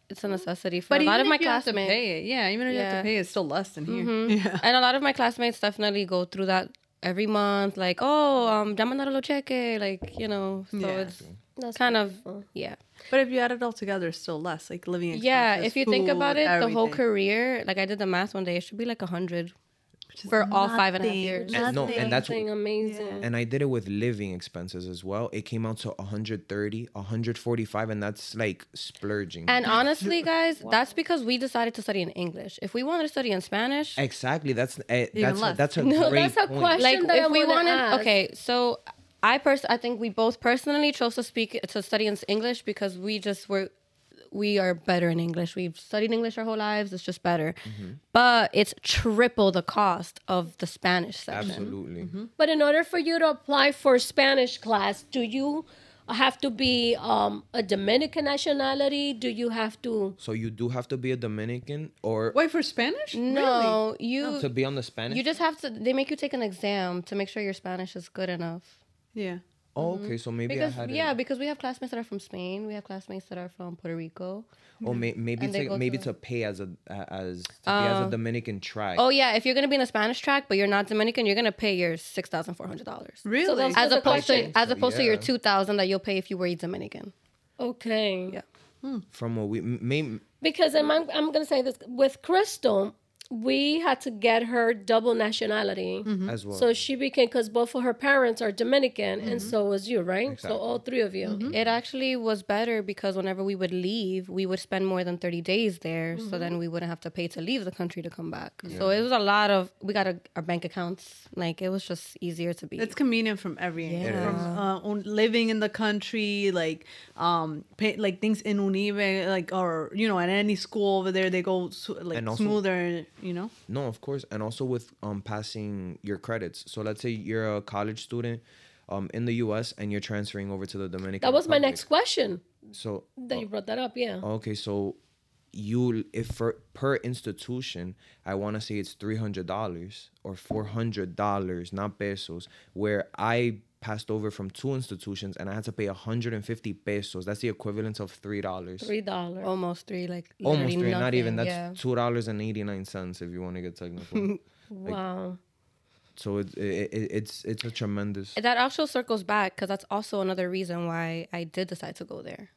it's a necessity for but a lot of my if you have to classmates. pay it, yeah, even if you have to pay it, it's still less than here. Mm-hmm. Yeah. And a lot of my classmates definitely go through that every month, like, oh, um, ya mandaron lo cheque, like, you know. So Yeah. it's That's kind of, wonderful. yeah. But if you add it all together, it's still less. Like living expenses. Yeah, if you think about food, it, the whole career, like I did the math one day, it should be like a hundred for all five and a half nothing. years. And no, and that's Something amazing. and I did it with living expenses as well. It came out to 130, 145, and that's like splurging. And honestly, guys, that's because we decided to study in English. If we wanted to study in Spanish, exactly, that's eh, that's a, less. that's a No, great that's a point. question. like that I if we wanna wanted, ask. okay, so I pers- I think we both personally chose to speak to study in English because we just were we are better in English. We've studied English our whole lives. It's just better, Mm-hmm. but it's triple the cost of the Spanish section. Absolutely. Mm-hmm. But in order for you to apply for Spanish class, do you have to be um, a Dominican nationality? Do you have to? So you do have to be a Dominican or Wait for Spanish? No, you to be on the Spanish. you just have to. They make you take an exam to make sure your Spanish is good enough. Yeah. Oh, okay, mm-hmm. so maybe Because I had yeah, it. because we have classmates that are from Spain. We have classmates that are from Puerto Rico. Or may, maybe to, go maybe to- to pay as a as to be as a oh. Dominican track. Oh yeah, if you're gonna be in a Spanish track, but you're not Dominican, you're gonna pay your six thousand four hundred dollars. Really? those- As opposed to as opposed to your yeah. two thousand that you'll pay if you were a Dominican. Okay. Yeah. From what we may Because I'm, I'm going to say this with Crystal, we had to get her double nationality. as well. So she became, because both of her parents are Dominican, and so was you, right? Exactly. So all three of you. It actually was better because whenever we would leave, we would spend more than thirty days there, so then we wouldn't have to pay to leave the country to come back. So it was a lot of we got a, our bank accounts. Like it was just easier to be. It's convenient from every angle. Yeah. From uh, living in the country, like um, pay, like things in UNIBE, like or you know, at any school over there, they go su- like And also- smoother. You know. No, of course, and also with um passing your credits. So let's say you're a college student um in the U.S. and you're transferring over to the Dominican. That was my next question So that you brought that up. Yeah. okay, so you if for per institution, I want to say it's three hundred dollars or four hundred dollars, not pesos. Where I passed over from two institutions and I had to pay hundred and fifty pesos. That's the equivalent of three dollars. Three dollars. almost three, like Almost literally three, not even. That's yeah. two dollars and eighty nine cents if you want to get technical. Wow. so it, it, it it's it's a tremendous. that actually circles back because that's also another reason why I did decide to go there.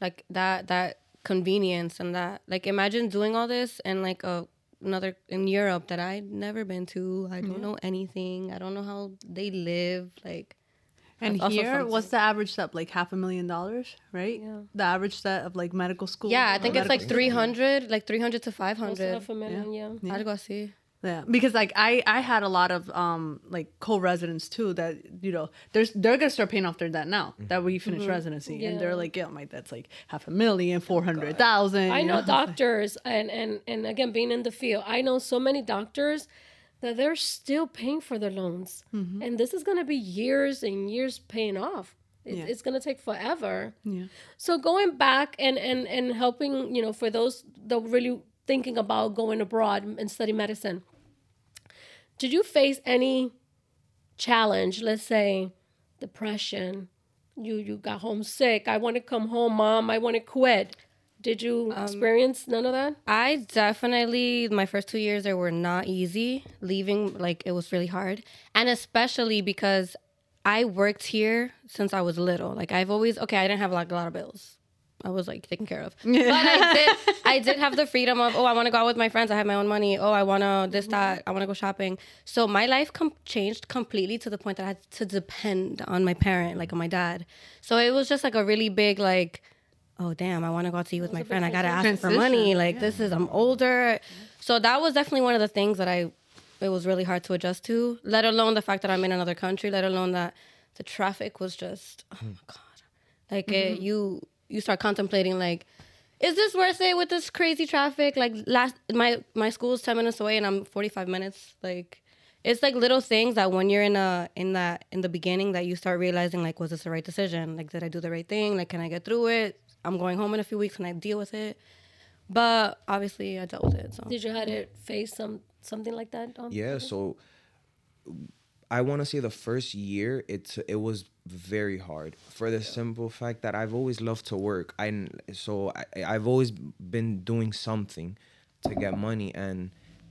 Like that that convenience and that like imagine doing all this and like a another in Europe that I'd never been to. I don't know anything. I don't know how they live. Like And here, what's the average step? Like half a million dollars, right? Yeah. The average set of like medical school. yeah, I think it's like three hundred, like three hundred to five hundred. Close hundred. enough a million, yeah. Algo así. Yeah, because like I I had a lot of um like co-residents too that you know there's they're gonna start paying off their debt now that we finish residency and they're like yeah my debt's like half a million four hundred thousand. I you know doctors, and, and, and again, being in the field, I know so many doctors that they're still paying for their loans. Mm-hmm. And this is going to be years and years paying off. It, Yeah. It's going to take forever. Yeah. So going back and, and, and helping, you know, for those that really thinking about going abroad and study medicine, did you face any challenge? Let's say depression. You you got homesick. I want to come home, mom. I want to quit. Did you um, experience none of that? I definitely my first two years there were not easy. Leaving like it was really hard, and especially because I worked here since I was little. Like I've always okay, I didn't have like a lot of bills. I was like taken care of, but I did. I did have the freedom of oh, I want to go out with my friends. I have my own money. Oh, I want to this that. I want to go shopping. So my life com- changed completely to the point that I had to depend on my parent, like on my dad. So it was just like a really big like oh damn, I want to go out to eat with my friend. I gotta ask for money. Like this is I'm older, so that was definitely one of the things that I it was really hard to adjust to. Let alone the fact that I'm in another country. Let alone that the traffic was just oh my god. Like it, you you start contemplating like, is this worth it with this crazy traffic? Like last my my school is ten minutes away and I'm forty five minutes. Like it's like little things that when you're in a in that in the beginning that you start realizing like was this the right decision? Like did I do the right thing? Like can I get through it? I'm going home in a few weeks and I deal with it. But obviously I dealt with it. So Did you had to face some something like that? Yeah, so I want to say the first year it it was very hard for the simple fact that I've always loved to work. I so I, I've always been doing something to get money and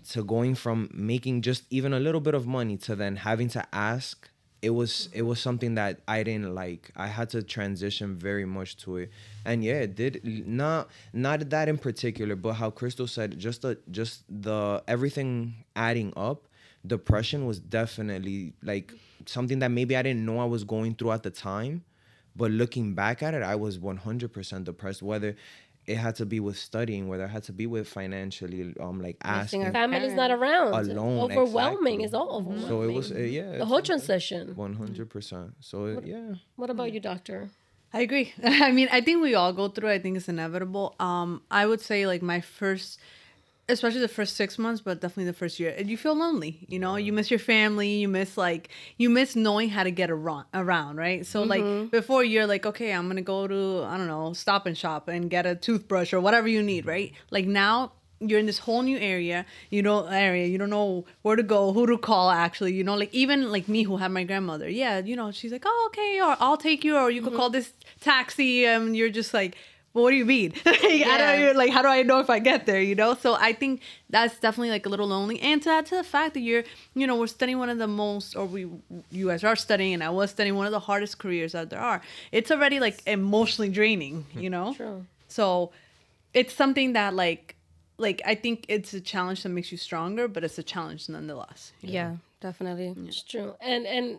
to going from making just even a little bit of money to then having to ask it was mm-hmm. it was something that I didn't like. I had to transition very much to it, and yeah, it did not not that in particular, but how Crystal said, just the just the everything adding up. Depression was definitely like something that maybe I didn't know I was going through at the time, but looking back at it, I was one hundred percent depressed. Whether it had to be with studying, whether it had to be with financially, um, like asking. our Family's not around. Alone, Overwhelming exactly. is all overwhelming. So it was, uh, yeah, the whole transition. one hundred percent. So it, yeah. What about you, doctor? I agree. I mean, I think we all go through. it. I think it's inevitable. Um, I would say like my first, especially the first six months, but definitely the first year, And you feel lonely. You know, you mm-hmm. miss your family. You miss like you miss knowing how to get around. Around, right? So like mm-hmm. before you're like, okay, I'm gonna go to I don't know, Stop and Shop and get a toothbrush or whatever you need, right? Like now you're in this whole new area you know area you don't know where to go who to call actually you know like even like me who had my grandmother yeah you know she's like oh okay or i'll take you or you could mm-hmm. call this taxi and you're just like well, what do you mean like, I don't, Yeah. like how do i know if i get there you know so i think that's definitely like a little lonely and to add to the fact that you're you know we're studying one of the most or we you guys are studying and i was studying one of the hardest careers that there are it's already like emotionally draining you know True. so it's something that like like I think it's a challenge that makes you stronger, but it's a challenge nonetheless. yeah, definitely. It's true. And and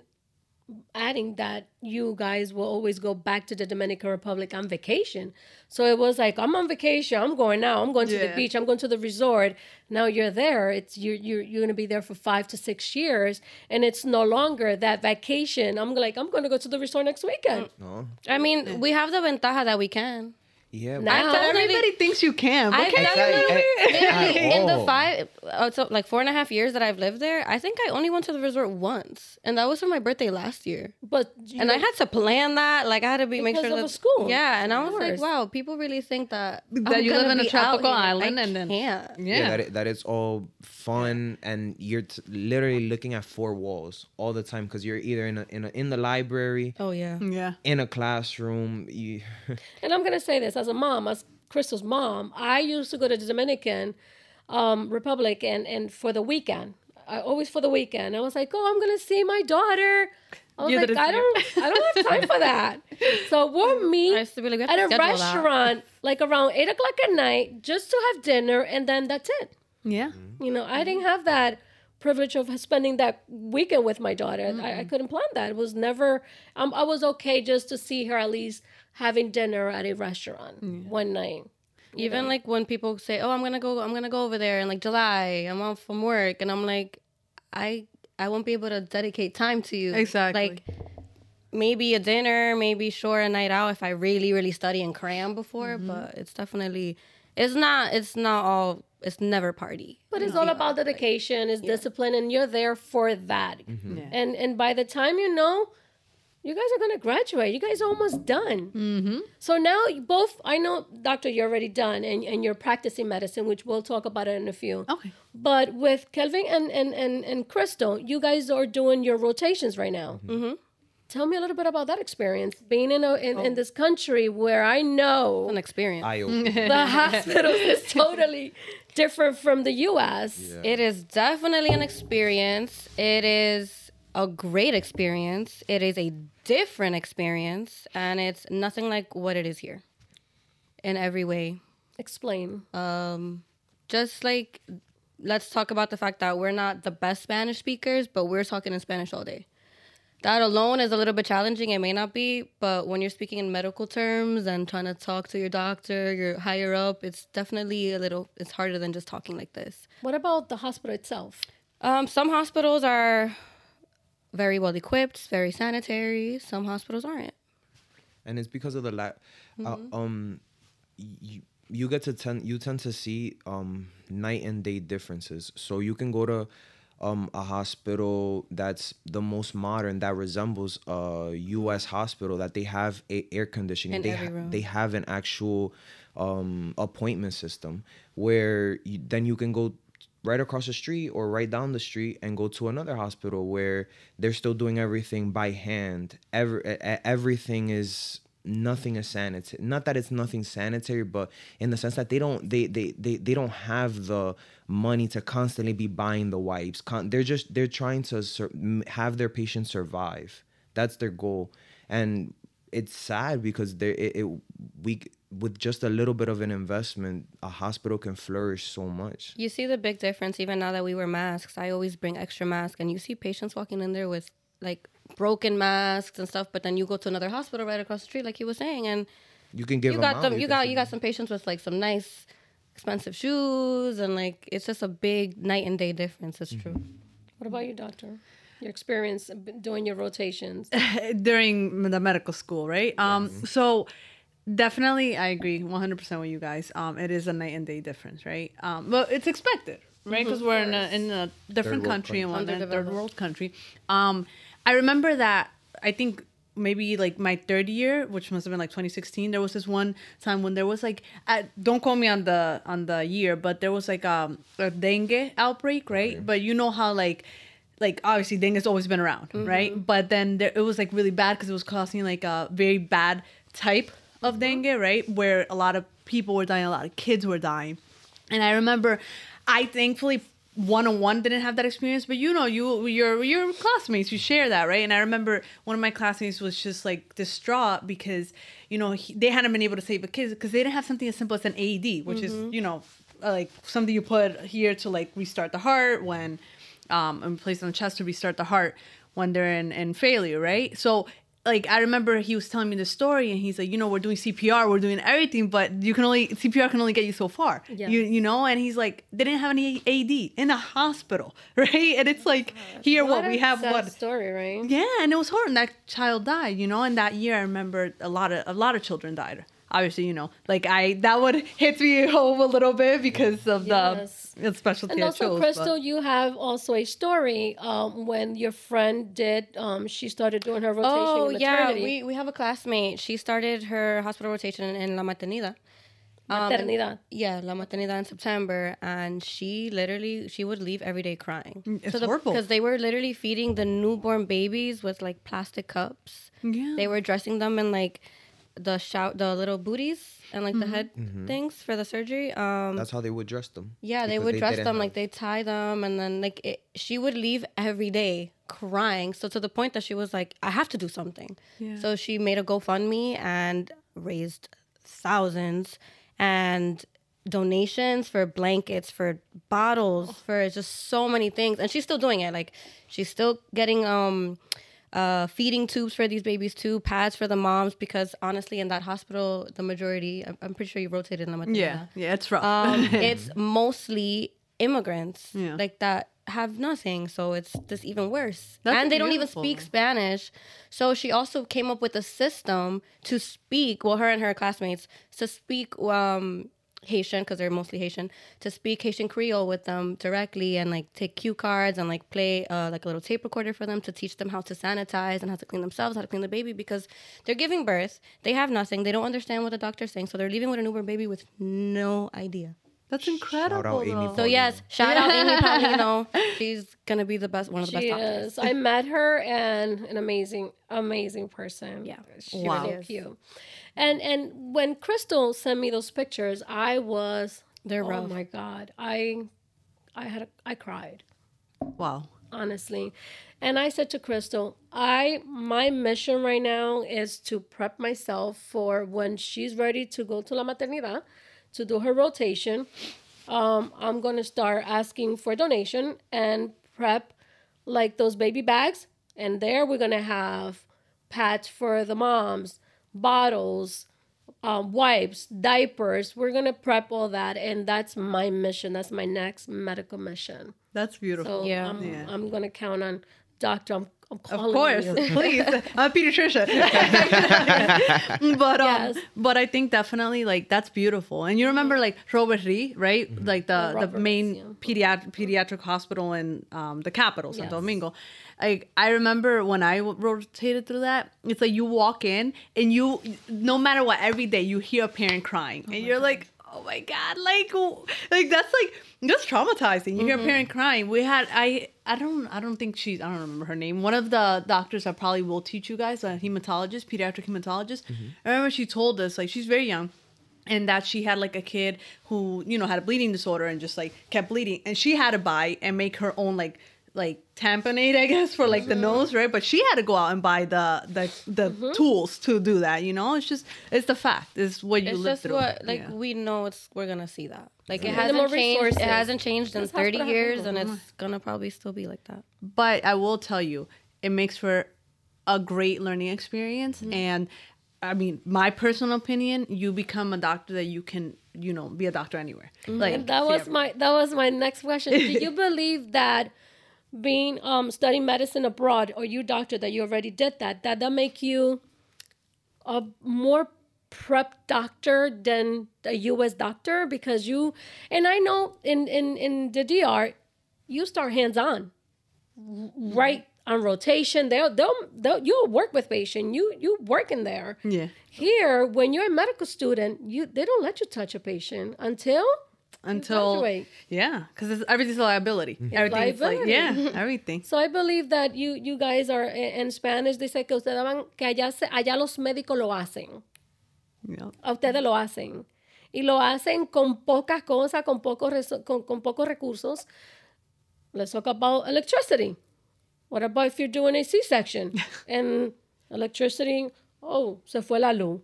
adding that you guys will always go back to the Dominican Republic on vacation. So it was like I'm on vacation, I'm going now, I'm going to the beach, I'm going to the resort. Now you're there. It's you're you're you're gonna be there for five to six years and it's no longer that vacation. I'm like, I'm gonna go to the resort next weekend. No. I mean, we have the ventaja that we can. Yeah. Now- but- But everybody thinks you can. But I can definitely- you? Literally, in the five, uh, so like four and a half years that I've lived there, I think I only went to the resort once, and that was for my birthday last year. But you And I had to plan that. Like I had to be make sure of that the school. Yeah, and I was like, wow, people really think that That I'm you live in a tropical island I and then- can't. Yeah. yeah, that, it, that it's all fun and you're t- literally looking at four walls all the time because you're either in a, in a, in the library, Oh yeah. yeah. in a classroom. You, And I'm gonna say this as a mom, as Crystal's mom, I used to go to the Dominican um, Republic and and for the weekend. I, always for the weekend. I was like, oh, I'm gonna see my daughter. I was You like, I don't, I don't have time for that. So we'll meet I used to be like, we have at a schedule that. restaurant like around eight o'clock at night just to have dinner, and then that's it. Yeah. You know, I didn't have that privilege of spending that weekend with my daughter. I, I couldn't plan that. It was never. Um, I was okay just to see her at least having dinner at a restaurant one night. Even like when people say, "Oh, I'm gonna go, I'm gonna go over there in like July. I'm off from work," and I'm like, I I won't be able to dedicate time to you. Exactly. Like maybe a dinner, maybe sure a night out if I really really study and cram before, mm-hmm. but it's definitely it's not it's not all it's never party. But it's all about dedication, it's discipline, and you're there for that. Mm-hmm. Yeah. And and by the time you know, you guys are gonna graduate. You guys are almost done. Mm-hmm. So now both, I know, doctor, you're already done, and, and you're practicing medicine, which we'll talk about it in a few. Okay. But with Kelvin and and and, and Crystal, you guys are doing your rotations right now. Mm-hmm. Tell me a little bit about that experience, being in a in, in this country where I know An experience. the hospitals is totally different from the U.S. It is definitely an experience. It is a great experience. It is a different experience, and it's nothing like what it is here in every way. Explain. Um, just like, let's talk about the fact that we're not the best Spanish speakers, but we're talking in Spanish all day. That alone is a little bit challenging. It may not be, but when you're speaking in medical terms and trying to talk to your doctor, you're higher up, it's definitely a little, it's harder than just talking like this. What about the hospital itself? Um, some hospitals are very well equipped, very sanitary. Some hospitals aren't. and it's because of the la- uh, um you, you get to tend you tend to see um night and day differences so you can go to um a hospital that's the most modern that resembles a US hospital that they have a air conditioning In they every ha- room. they have an actual um appointment system where you, then you can go right across the street or right down the street and go to another hospital where they're still doing everything by hand. Every, everything is nothing is sanitary not that it's nothing sanitary but in the sense that they don't they they they, they don't have the money to constantly be buying the wipes. Con- they're just they're trying to sur- have their patients survive. That's their goal. And it's sad because there it, it we with just a little bit of an investment a hospital can flourish so much You see the big difference even now that we wear masks. I always bring extra masks, and you see patients walking in there with like broken masks and stuff. But then you go to another hospital right across the street, like he was saying, and you can give you them got them. You got you got some patients with like some nice, expensive shoes, and like it's just a big night and day difference. It's true. What about you, doctor? Your experience doing your rotations. during the medical school, right? Um, so definitely, I agree 100% with you guys. Um, it is a night and day difference, right? Um, but it's expected, right? Because we're in a, in a different world country and country. whatnot, third world country. Um, I remember that. I think maybe like my third year, which must have been like 2016. There was this one time when there was like, uh, don't call me on the on the year, but there was like um, a dengue outbreak, right? But you know how like like obviously dengue's always been around, right? But then there, it was like really bad because it was causing like a very bad type of dengue, right? Where a lot of people were dying, a lot of kids were dying. And I remember, I thankfully one on one didn't have that experience, but you know, you your your classmates, you share that, right? And I remember one of my classmates was just like distraught because you know he, they hadn't been able to save the kids because they didn't have something as simple as an AED, which is you know uh, like something you put here to like restart the heart when um and place on the chest to restart the heart when they're in in failure, right? So like I remember he was telling me the story and he's like, you know, we're doing CPR, we're doing everything, but you can only CPR can only get you so far. Yeah. You you know, and he's like, they didn't have any AED in a hospital, right? And it's like oh here what, What we have sad what story, right? yeah, and it was hard. And that child died, you know. And that year, I remember a lot of a lot of children died. Obviously, you know, like I that would hit me home a little bit because of Yes. the specialty And I also, chose. Crystal, but- you have also a story um, when your friend did. Um, she started doing her rotation. Oh in yeah, we we have a classmate. She started her hospital rotation in La Maternidad. Um, Maternidad. yeah, La Maternidad in September, and she literally she would leave every day crying. Mm, it's the, horrible. because they were literally feeding the newborn babies with like plastic cups. Yeah. They were dressing them in like the shout the little booties and like Mm-hmm. the head things for the surgery. Um, that's how they would dress them yeah, they because would dress them have- like they tie them, and then like it, she would leave every day crying. So to the point that she was like, I have to do something. Yeah. So she made a GoFundMe and raised thousands and donations for blankets, for bottles, for just so many things. And she's still doing it. Like she's still getting um uh, feeding tubes for these babies too, pads for the moms, because honestly, in that hospital, the majority, I'm, I'm pretty sure you rotated in the yeah, yeah, it's rough. um, it's mostly immigrants Yeah. like that have nothing so it's just even worse That's and they don't even speak spanish so she also came up with a system to speak well her and her classmates to speak um haitian because they're mostly haitian to speak haitian creole with them directly and like take cue cards and like play uh, like a little tape recorder for them to teach them how to sanitize and how to clean themselves how to clean the baby because they're giving birth they have nothing they don't understand what the doctor's saying so they're leaving with a newborn baby with no idea That's incredible. Amy so yes, shout out Amy Paulino. She's gonna be the best, one of the She best doctors. is. I met her and an amazing, amazing person. Yeah. she Wow. was so cute. And and when Crystal sent me those pictures, I was They're oh rough. my god, I I had a, I cried Wow. honestly. And I said to Crystal, I my mission right now is to prep myself for when she's ready to go to La Maternidad to do her rotation. Um, I'm gonna start asking for donation and prep like those baby bags. And there we're gonna have pads for the moms, bottles, um, wipes, diapers. We're gonna prep all that, and that's my mission. That's my next medical mission. That's beautiful. So Yeah. I'm, Yeah. I'm gonna count on doctor, I'm, I'm Of course, you. please. I'm a pediatrician. but um, Yes. but I think definitely like that's beautiful. And you remember like Robert Reid, right? Like the the Robert, main yeah. pediatric pediatric hospital in um, the capital, Santo Yes. Domingo. Like I remember when I rotated through that, it's like you walk in and you, no matter what, every day you hear a parent crying, and you're like, oh my god, like, like that's like that's traumatizing. You hear a mm-hmm. parent crying. We had I I don't I don't think she's I don't remember her name. One of the doctors I probably will teach you guys, a hematologist, pediatric hematologist. Mm-hmm. I remember she told us like she's very young and that she had like a kid who you know had a bleeding disorder and just like kept bleeding and she had to buy and make her own like like tamponade i guess for like the nose right but she had to go out and buy the the the tools to do that you know it's just it's the fact it's what you It's live just through what like Yeah. we know it's we're gonna see that. Like it hasn't changed. resources. It hasn't changed in thirty years, more. and it's gonna probably still be like that. but i will tell you it makes for a great learning experience Mm-hmm. and i mean my personal opinion you become a doctor that you can you know be a doctor anywhere Mm-hmm. like And that was everyone. my that was my next question. Do you believe that being um studying medicine abroad or you doctor that you already did that that that make you a more prep doctor than a US doctor because you and I know in in in the DR you start hands on right on rotation. They'll they'll, they'll you'll work with patient. You you work in there. Yeah. Here when you're a medical student you they don't let you touch a patient until until graduate. yeah because everything's a liability mm-hmm. everything's like liability. yeah everything So I believe that you you guys are eh, in Spanish dice que ustedes van que allá se, allá los médicos lo hacen. know A ustedes lo hacen. Y lo hacen con pocas cosas, con pocos con, con pocos recursos. Let's talk about electricity. What about if you're doing a C-section and electricity, oh, se fue la luz.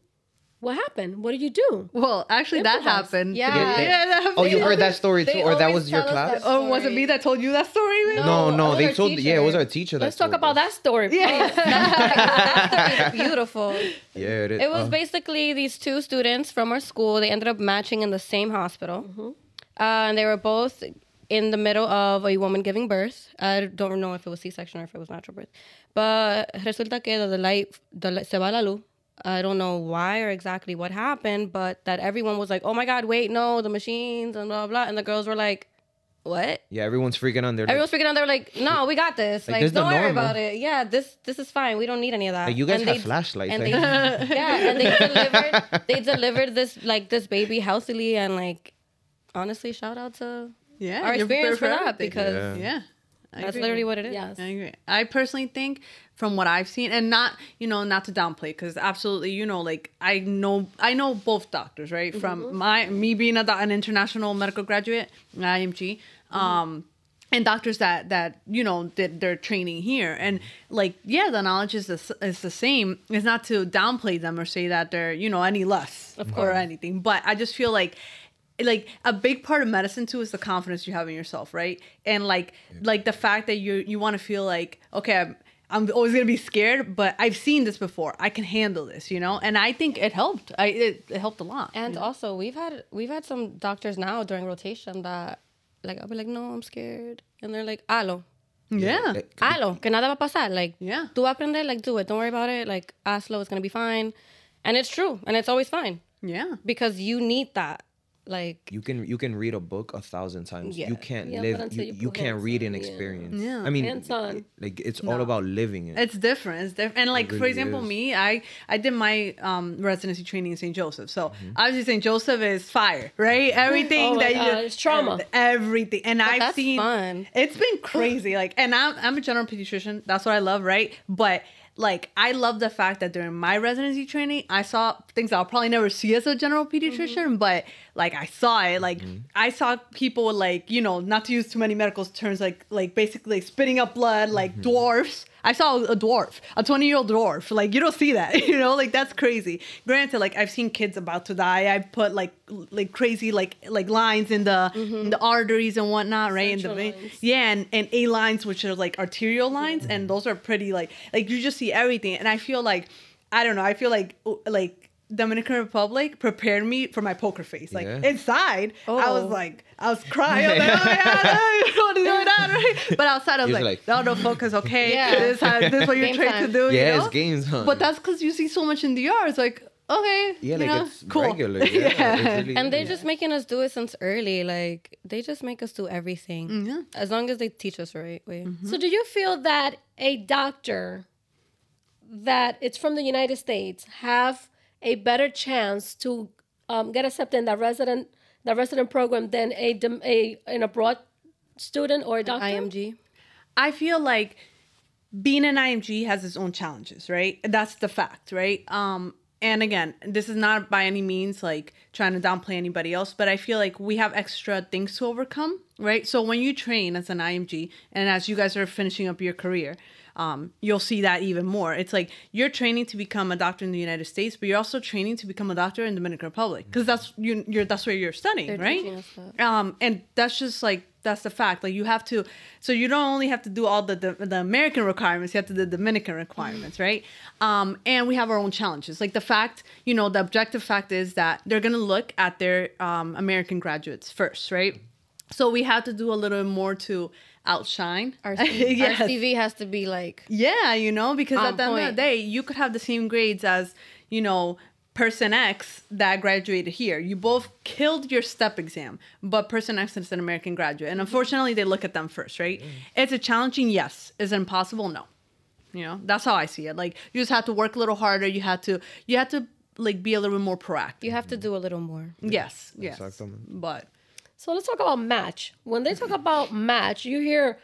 What happened? What did you do? well actually that Improvise. happened Yeah. yeah that happened. Oh, you heard that story too, They or that always was your tell us class? that oh was it me that told you that story man? No, No, no, it they was our told. Yeah, it was our teacher. That Let's talk told about us. that story. Yeah. please. that story is beautiful. Yeah, it, is. It was uh, basically these two students from our school. They ended up matching in the same hospital, uh, and they were both in the middle of a woman giving birth. I don't know if it was C-section or if it was natural birth, but resulta que the light, the light- se va la luz. I don't know why or exactly what happened, but that everyone was like, "Oh my God, wait, no, the machines and blah blah," and the girls were like, "What?" yeah, everyone's freaking out. They're like, Everyone's freaking out. They're like, "No, we got this. Like, Like, this is the don't worry normal. about it. Yeah, this this is fine. We don't need any of that." Like, you guys And have they- flashlights, And like- they, yeah, and they delivered they delivered this like this baby healthily and like honestly, shout out to yeah our experience for that because Yeah. yeah I that's agree. literally what it is. Yes. I agree. I personally think, from what I've seen, and not you know not to downplay, because absolutely you know like I know I know both doctors right from my me being a, an international medical graduate IMG, um, and doctors that that you know did their training here, and like yeah, the knowledge is the, is the same. It's not to downplay them or say that they're you know any less of or anything, but I just feel like like a big part of medicine too is the confidence you have in yourself right and like like the fact that you you want to feel like okay I'm, I'm always gonna be scared but i've seen this before i can handle this you know and i think it helped i it, it helped a lot And also, we've had we've had some doctors now during rotation that like I'll be like, "No, I'm scared," and they're like, alo. yeah it- Halo, que nada va a pasar. Like, Yeah. tú vas a aprender, like, do it. Don't worry about it. Like, hazlo, it's gonna be fine. And it's true. And it's always fine. yeah Because you need that. Like, you can you can read a book a thousand times. Yeah. You can't Yeah, live. You, you you can't read on an it, yeah. experience. Yeah. I mean, Hands-on. like it's all about living it. it's different it's different and like for example is. me i i did my um residency training in st joseph so obviously st joseph is fire right everything Oh that God, you it's trauma. everything and i've that's seen fun. It's been crazy. Like, and I'm I'm a general pediatrician. That's what I love, right? But like, I love the fact that during my residency training, I saw things I'll probably never see as a general pediatrician. Mm-hmm. But like, I saw it. Like, mm-hmm. I saw people like you know, not to use too many medical terms, like like basically spitting up blood, like mm-hmm. dwarfs. I saw a dwarf, a 20 year old dwarf. Like, you don't see that, you know, like that's crazy. Granted, like I've seen kids about to die. I put like like crazy like like lines in the mm-hmm. in the arteries and whatnot, right? In the vein. Yeah, and, and A lines, which are like arterial lines, and those are pretty like like you just see everything. And I feel like I don't know. I feel like like Dominican Republic prepared me for my poker face. Like Yeah. inside, I was Oh. like, I was crying. I was like, oh my god, I don't know what is going on, right? But outside, I was You're like, like- no, no, focus, okay. Yeah. This, is how, this is what you're Game trained to do. yeah, you know? it's games, huh? But that's because you see so much in the DR. It's like, okay, yeah, like know, it's cool. regular. Yeah, It's really, And they're yeah. just making us do it since early. Like they just make us do everything. Mhm. As long as they teach us the right way. So, do you feel that a doctor that it's from the United States have a better chance to um, get accepted in the resident the resident program than a a an abroad student or a doctor? IMG. I feel like being an IMG has its own challenges, right? That's the fact, right? Um, and again, this is not by any means like trying to downplay anybody else, but I feel like we have extra things to overcome, right? So when you train as an IMG and as you guys are finishing up your career, um, you'll see that even more. It's like you're training to become a doctor in the United States, but you're also training to become a doctor in the Dominican Republic because that's you, you're that's where you're studying, They're right? um and that's just like that's the fact. Like you have to so you don't only have to do all the the, the american requirements you have to do the dominican requirements right? Um and we have our own challenges. Like the fact you know the objective fact is that they're gonna look at their um american graduates first right? So we have to do a little more to outshine Our, CV, Yes. our CV has to be like Yeah, you know, because at the end of point. the day, you could have the same grades as, you know, person X that graduated here. You both killed your step exam, but person X is an American graduate. And unfortunately, they look at them first, right? Mm. It's a challenging, yes. Is it impossible? No. You know, that's how I see it. Like you just have to work a little harder. You have to you have to like be a little bit more proactive. you have to do a little more. Yes, yes. Exactamente. But So let's talk about match. When they talk about match, you hear,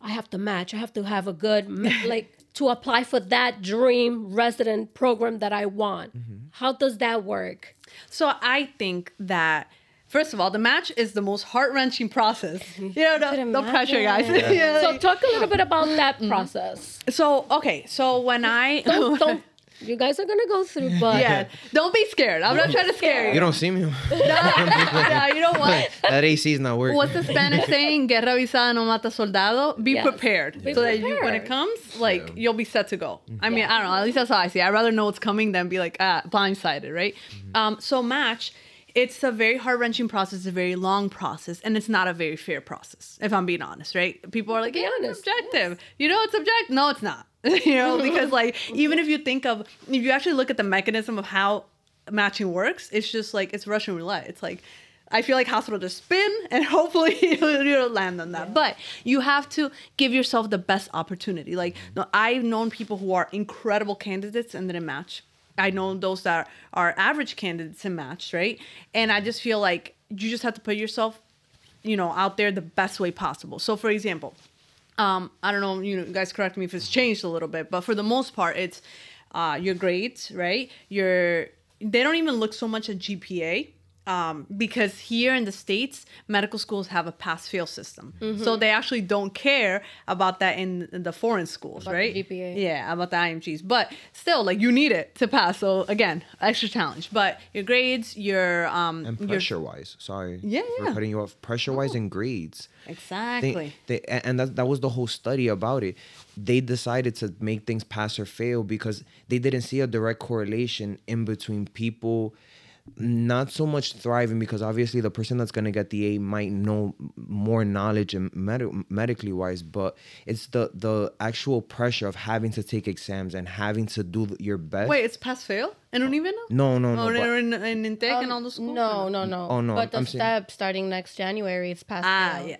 I have to match. I have to have a good, ma- like, to apply for that dream resident program that I want. Mm-hmm. How does that work? So I think that first of all, the match is the most heart wrenching process. You know, no, no pressure, guys. imagine. Yeah, So talk a little bit about that mm-hmm. process. so okay, so when I Don't, don't you guys are gonna go through, but yeah, don't be scared. I'm not trying to scare you. You don't see me. yeah, you know what? that AC is not working. What's the Spanish saying? Guerra avisada no mata soldado. Be Yes. prepared. Be so that you, when it comes, like Yeah. you'll be set to go. I mean, I don't know. At least that's how I see. it. I'd rather know what's coming than be like ah blindsided, right? Um, so match. It's a very heart wrenching process, a very long process, and it's not a very fair process. If I'm being honest, right? People are like, Be "Yeah, it's honest. objective." You know, it's objective. No, it's not. you know, because like even if you think of, if you actually look at the mechanism of how matching works, it's just like it's Russian roulette. It's like I feel like hospital just spin and hopefully you'll, you'll land on that. But you have to give yourself the best opportunity. Like mm-hmm. no, I've known people who are incredible candidates and didn't match. I know those that are average candidates and match, right? And I just feel like you just have to put yourself, you know, out there the best way possible. So for example, um, I don't know, you know, guys correct me if it's changed a little bit, but for the most part, it's uh, your grades, right? Your they don't even look so much at GPA. Um, because here in the states, medical schools have a pass-fail system, so they actually don't care about that in, in the foreign schools, About the right? GPA. Yeah, about the IMGs, but still, like you need it to pass. So again, extra challenge. But your grades, your um, and your- pressure wise, sorry. Yeah, For yeah. cutting you off. Pressure wise and grades. exactly. They, they, and that, that was the whole study about it. They decided to make things pass or fail because they didn't see a direct correlation in between people not so much thriving because obviously the person that's going to get the A might know more knowledge and med- medically wise, but it's the the actual pressure of having to take exams and having to do your best. Wait, it's pass-fail in UNIBE now? no, no, no. Oh, but- in, in, in Intec and all Um, the schools? No, no, no. Oh, no, But the I'm saying- step starting next January, it's past. Ah, fail. yeah.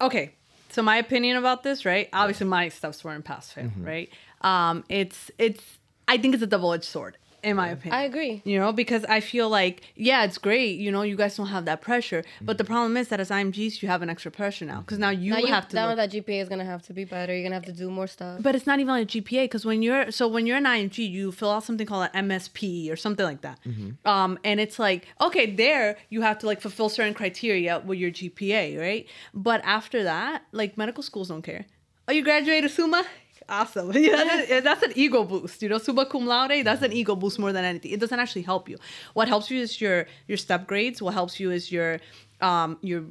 Okay. So my opinion about this, right? Obviously, my steps were in pass fail, Mm-hmm. right? Um, it's it's. I think it's a double edged sword, in my opinion. I agree. You know, because I feel like, yeah, it's great. You know, you guys don't have that pressure, but the problem is that as IMGs, you have an extra pressure now because now you now you have to. now look- that GPA is gonna have to be better. You're gonna have to do more stuff. but it's not even on a GPA because when you're so when you're an IMG, you fill out something called an MSP or something like that. Um, and it's like okay, there you have to like fulfill certain criteria with your GPA, right? But after that, like medical schools don't care. Oh, you graduated summa. Awesome. That's, that's an ego boost. You know, summa cum laude. That's an ego boost more than anything. It doesn't actually help you. What helps you is your your step grades. What helps you is your um your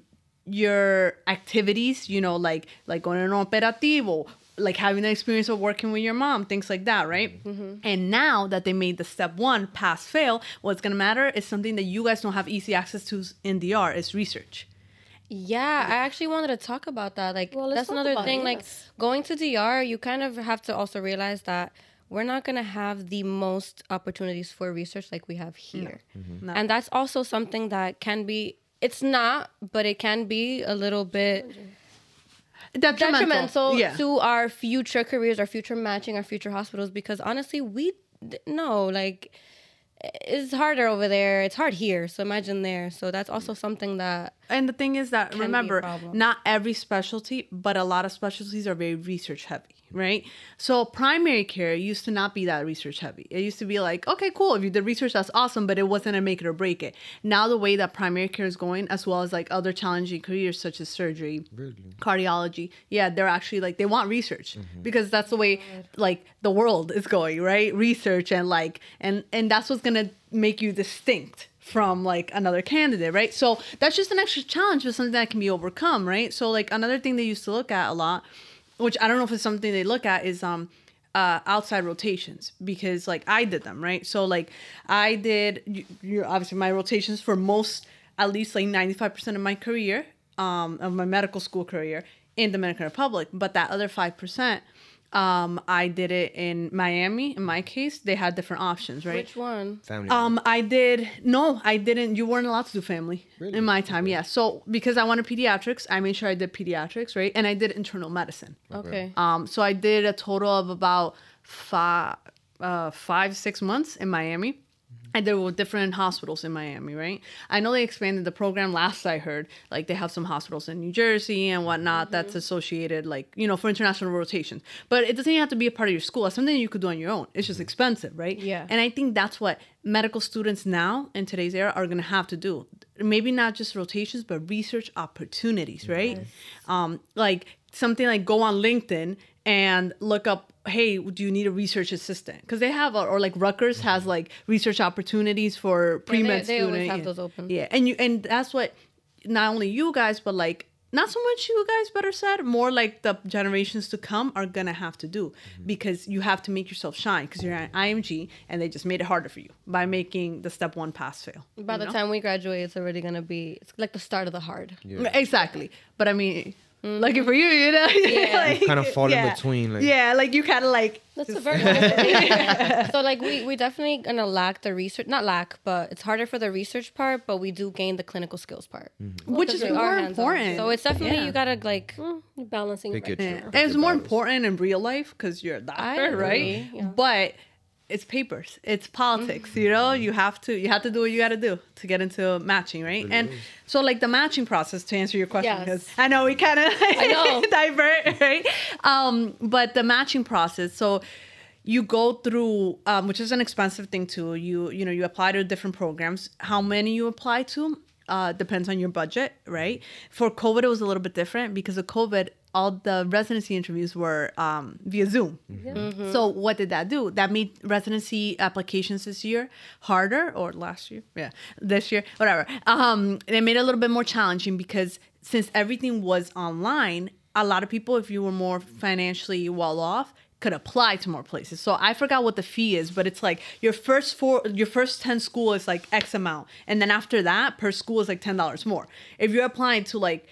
your activities, you know, like like going to an operativo, like having the experience of working with your mom, things like that, right? And now that they made the step one pass fail, what's gonna matter is something that you guys don't have easy access to in DR is research. Yeah, I actually wanted to talk about that. Like, Well, that's another about it, thing. Like, yes. going to DR, you kind of have to also realize that we're not going to have the most opportunities for research like we have here. Mm-hmm. No. And that's also something that can be, it's not, but it can be a little bit Detrimental. detrimental yeah. to our future careers, our future matching, our future hospitals, because honestly, we no, like, it's harder over there. It's hard here. So imagine there. So that's also something that And the thing is that remember, not every specialty, but a lot of specialties are very research heavy, right? So primary care used to not be that research heavy. It used to be like, okay, cool, if you did research, that's awesome, but it wasn't a make it or break it. Now the way that primary care is going, as well as like other challenging careers such as surgery, cardiology, yeah, they're actually like they want research mm-hmm. because that's the way like the world is going, right? Research and like and and that's what's gonna make you distinct from like another candidate, right? So that's just an extra challenge, but something that can be overcome, right? So like another thing they used to look at a lot, which I don't know if it's something they look at, is um uh, outside rotations because like I did them, right? So like I did, you, you're obviously my rotations for most, at least like 95% of my career, um, of my medical school career in the Dominican Republic. But that other 5%, um, I did it in Miami. In my case, they had different options, right? which one? Family. Um, I did no, I didn't. You weren't allowed to do family in my time. Yeah, so because I wanted pediatrics, I made sure I did pediatrics, right? And I did internal medicine. Okay. Um, so I did a total of about five, uh, five, six months in Miami. And there were different hospitals in Miami, right? I know they expanded the program last I heard. Like they have some hospitals in New Jersey and whatnot that's associated, like, you know, for international rotations. But it doesn't even have to be a part of your school. It's something you could do on your own. It's just expensive, right? Yeah. And I think that's what medical students now in today's era are going to have to do. Maybe not just rotations, but research opportunities, right? Um, like something like go on LinkedIn and look up, hey, do you need a research assistant? Because they have, or like Rutgers has mm-hmm. like research opportunities for pre med they always student. have yeah. those open. Yeah, and you and that's what not only you guys, but like not so much you guys better said, more like the generations to come are gonna have to do mm-hmm. because you have to make yourself shine because you're an IMG and they just made it harder for you by making the step one pass fail. By the know? time we graduate, it's already gonna be it's like the start of the hard. Exactly. But I mean, Mm, lucky for you, you know. Yeah. Kind of fall in between, like- yeah, like you kind of like. That's a very thing. so like we we definitely gonna lack the research, not lack, but it's harder for the research part, but we do gain the clinical skills part, mm-hmm. which is more hands-on. important. So it's definitely Yeah. you gotta like You're balancing Pick right your- Yeah. And it's more battles. important in real life because you're a doctor, agree, right? yeah. But it's papers, it's politics. You know, you have to you have to do what you got to do to get into matching, right? and so, like the matching process, to answer your question, Yes. because I know we kind of I know. divert, right? Um, but the matching process, so you go through um, which is an expensive thing too you you know you apply to different programs how many you apply to uh, depends on your budget right for covid it was a little bit different because of covid all the residency interviews were um, via zoom. So what did that do? That made residency applications this year harder or last year? Yeah this year whatever. Um, it made it a little bit more challenging because since everything was online a lot of people if you were more financially well off could apply to more places. So I forgot what the fee is, but it's like your first four, your first ten school is like X amount, and then after that, per school is like ten dollars more. If you're applying to like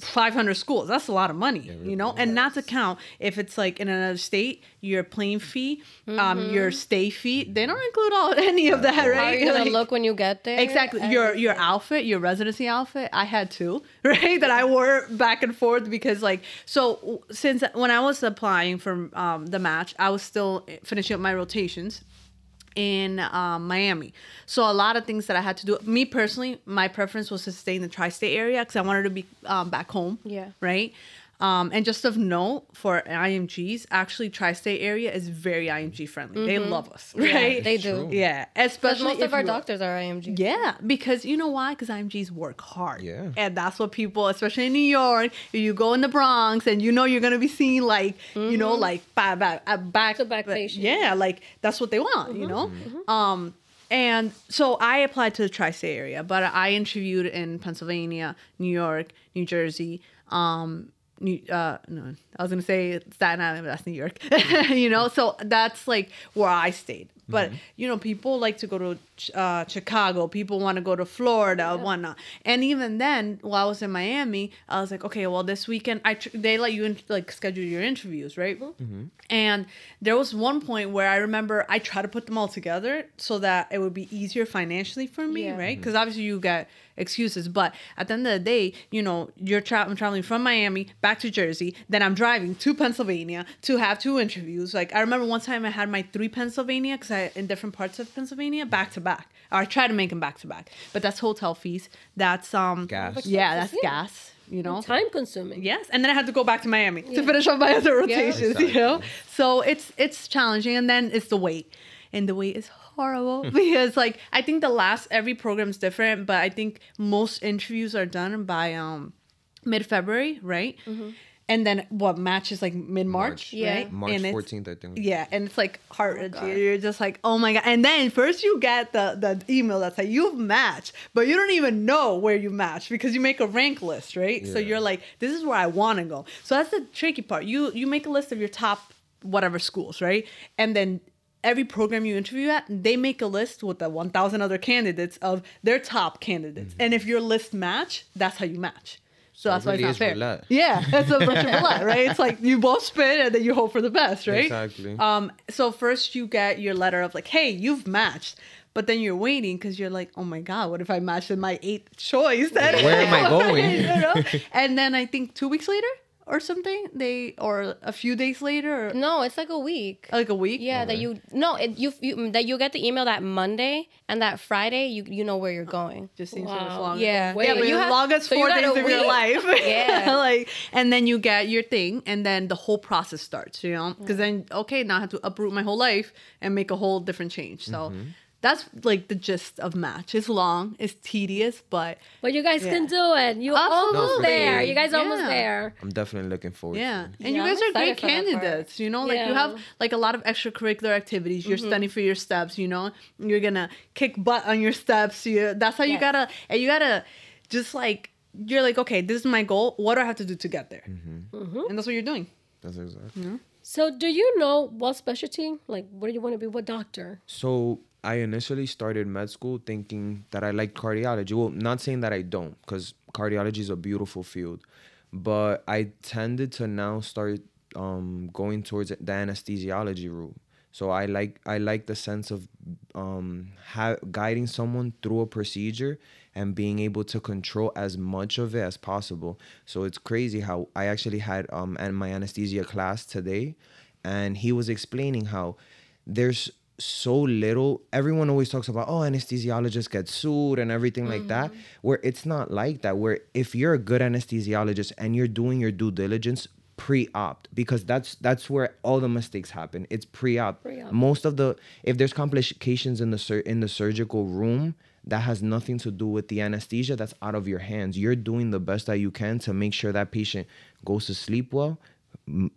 500 schools. That's a lot of money you know? and not to count if it's like in another state your plane fee um your stay fee they don't include all any of that right? How are you gonna Like- look when you get there? Exactly. Your your outfit, your residency outfit, I had two, right? That I wore back and forth because like so since when I was applying for um, the match, I was still finishing up my rotations in um, Miami. So a lot of things that I had to do. Me personally, my preference was to stay in the tri-state area because I wanted to be um, back home. Yeah. Right. Um, and just of note for IMGs, actually, tri-state area is very IMG friendly. They love us, right? they do. Yeah, especially most if of our doctors are IMG. yeah, because you know why? Because IMGs work hard. Yeah. And that's what people, especially in New York, you go in the Bronx and you know you're going to be seeing like, you know, like back, back, uh, back, To back patient. Yeah, like that's what they want, you know? Um, and so I applied to the tri state area, but I interviewed in Pennsylvania, New York, New Jersey, um, New, uh, no, I was gonna say Staten Island, but that's New York. you know, so that's like where I stayed. But you know, people like to go to uh, Chicago. People want to go to Florida, whatnot. And even then, while I was in Miami, I was like, okay, well, this weekend, I tr- they let you in, like schedule your interviews, right? And there was one point where I remember I tried to put them all together so that it would be easier financially for me, Yeah. right? Because obviously you get excuses, but at the end of the day, you know, you're tra- I'm traveling from Miami back to Jersey, then I'm driving to Pennsylvania to have two interviews. Like I remember one time I had my three Pennsylvania because I in different parts of Pennsylvania back to back. Or I try to make them back to back, but that's hotel fees. That's um Gas. Yeah, that's Yeah. gas. You know, Time consuming. Yes, and then I had to go back to Miami to finish up my other rotations. You know, so it's it's challenging, and then it's the wait, and the wait is horrible because like I think the last every program is different, but I think most interviews are done by um mid February, right? And then what matches like mid March, March. Yeah. right? March And it's- 14th, I think. yeah, and it's like heart wrenching. You're just like, oh my god! And then first you get the the email that's like you've matched, but you don't even know where you matched because you make a rank list, right? So you're like, this is where I want to go. So that's the tricky part. You you make a list of your top whatever schools, right? And then every program you interview at, they make a list with the 1,000 other candidates of their top candidates, and if your list match, that's how you match. So that's why it's not fair. roulette. Yeah, that's a bunch of roulette, right? It's like you both spin and then you hope for the best, right? Exactly. Um, so first you get your letter of like, hey, you've matched. But then you're waiting because you're like, oh my God, what if I match with my eighth choice? Then Where am I going? you know? And then I think two weeks later or something, they or a few days later or No, it's like a week. like a week. Yeah, that you no, it, you, you that you get the email that Monday and that Friday you you know where you're going. Just seems so much Wow. longer. Yeah. yeah, but You you have- long as so four got days a of your life. Yeah. like, and then you get your thing, and then the whole process starts. You know, because then okay, now I have to uproot my whole life and make a whole different change. So. Mm-hmm. That's like the gist of match. It's long, it's tedious, but But you guys can do it. You almost there. You guys almost there. I'm definitely looking forward Yeah, to it. and Yeah, you guys I'm are great excited for that part. candidates. You know, like you have like a lot of extracurricular activities. You're studying for your steps. You know, you're gonna kick butt on your steps. You, that's how you gotta, and you gotta just like you're like, okay, this is my goal. What do I have to do to get there? Mm-hmm. And that's what you're doing. That's exactly. So, do you know what specialty? Like, what do you want to be? What doctor? So I initially started med school thinking that I liked cardiology. Well, not saying that I don't, because cardiology is a beautiful field, but I tended to now start um, going towards the anesthesiology route. So I like I like the sense of um, ha- guiding someone through a procedure and being able to control as much of it as possible. So it's crazy how I actually had um, an- my anesthesia class today, and he was explaining how there's so little. Everyone always talks about oh anesthesiologists get sued and everything like that mm-hmm. where it's not like that where if you're a good anesthesiologist and you're doing your due diligence pre-op because that's that's where all the mistakes happen. It's pre-op, Pre-op. most of the if there's complications in the sur- in the surgical room that has nothing to do with the anesthesia that's out of your hands. You're doing the best that you can to make sure that patient goes to sleep well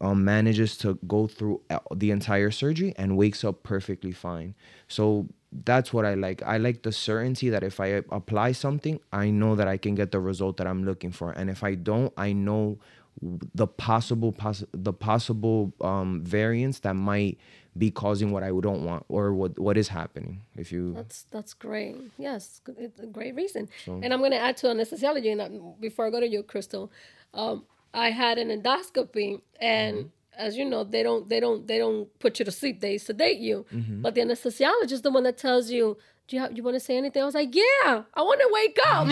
um, manages to go through uh, the entire surgery and wakes up perfectly fine so that's what i like i like the certainty that if i apply something i know that i can get the result that i'm looking for and if i don't i know the possible poss- the possible um, variants that might be causing what I don't want or what what is happening. If you That's that's great. Yes, it's a great reason. And I'm going to add to anesthesiology. And uh, before I go to you, Crystal, um, I had an endoscopy, and mm-hmm. as you know, they don't they don't they don't put you to sleep. They sedate you. Mm-hmm. But the anesthesiologist is the one that tells you. Do you, have, you want to say anything? I was like, yeah, I want to wake up.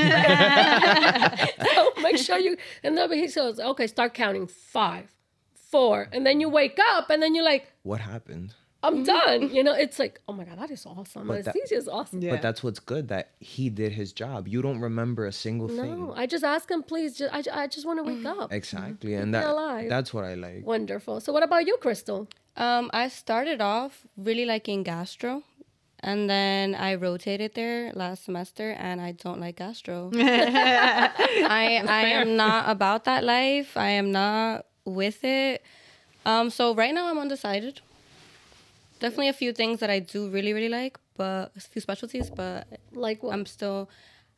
so make sure you. And then he says, okay, start counting five, four, and then you wake up, and then you're like, what happened. I'm done. You know, it's like, oh my god, that is awesome. But that- Anesthesia is awesome. Yeah. But that's what's good that he did his job. You don't remember a single No, thing. I just ask him, please. Just, I, I just want to wake up. Exactly, Keep and me that alive. that's what I like. Wonderful. So, what about you, Crystal? Um, I started off really liking gastro, and then I rotated there last semester, and I don't like gastro. I I am not about that life. I am not with it. Um, so right now I'm undecided. Definitely a few things that I do really really like, but a few specialties, but Like what? I'm still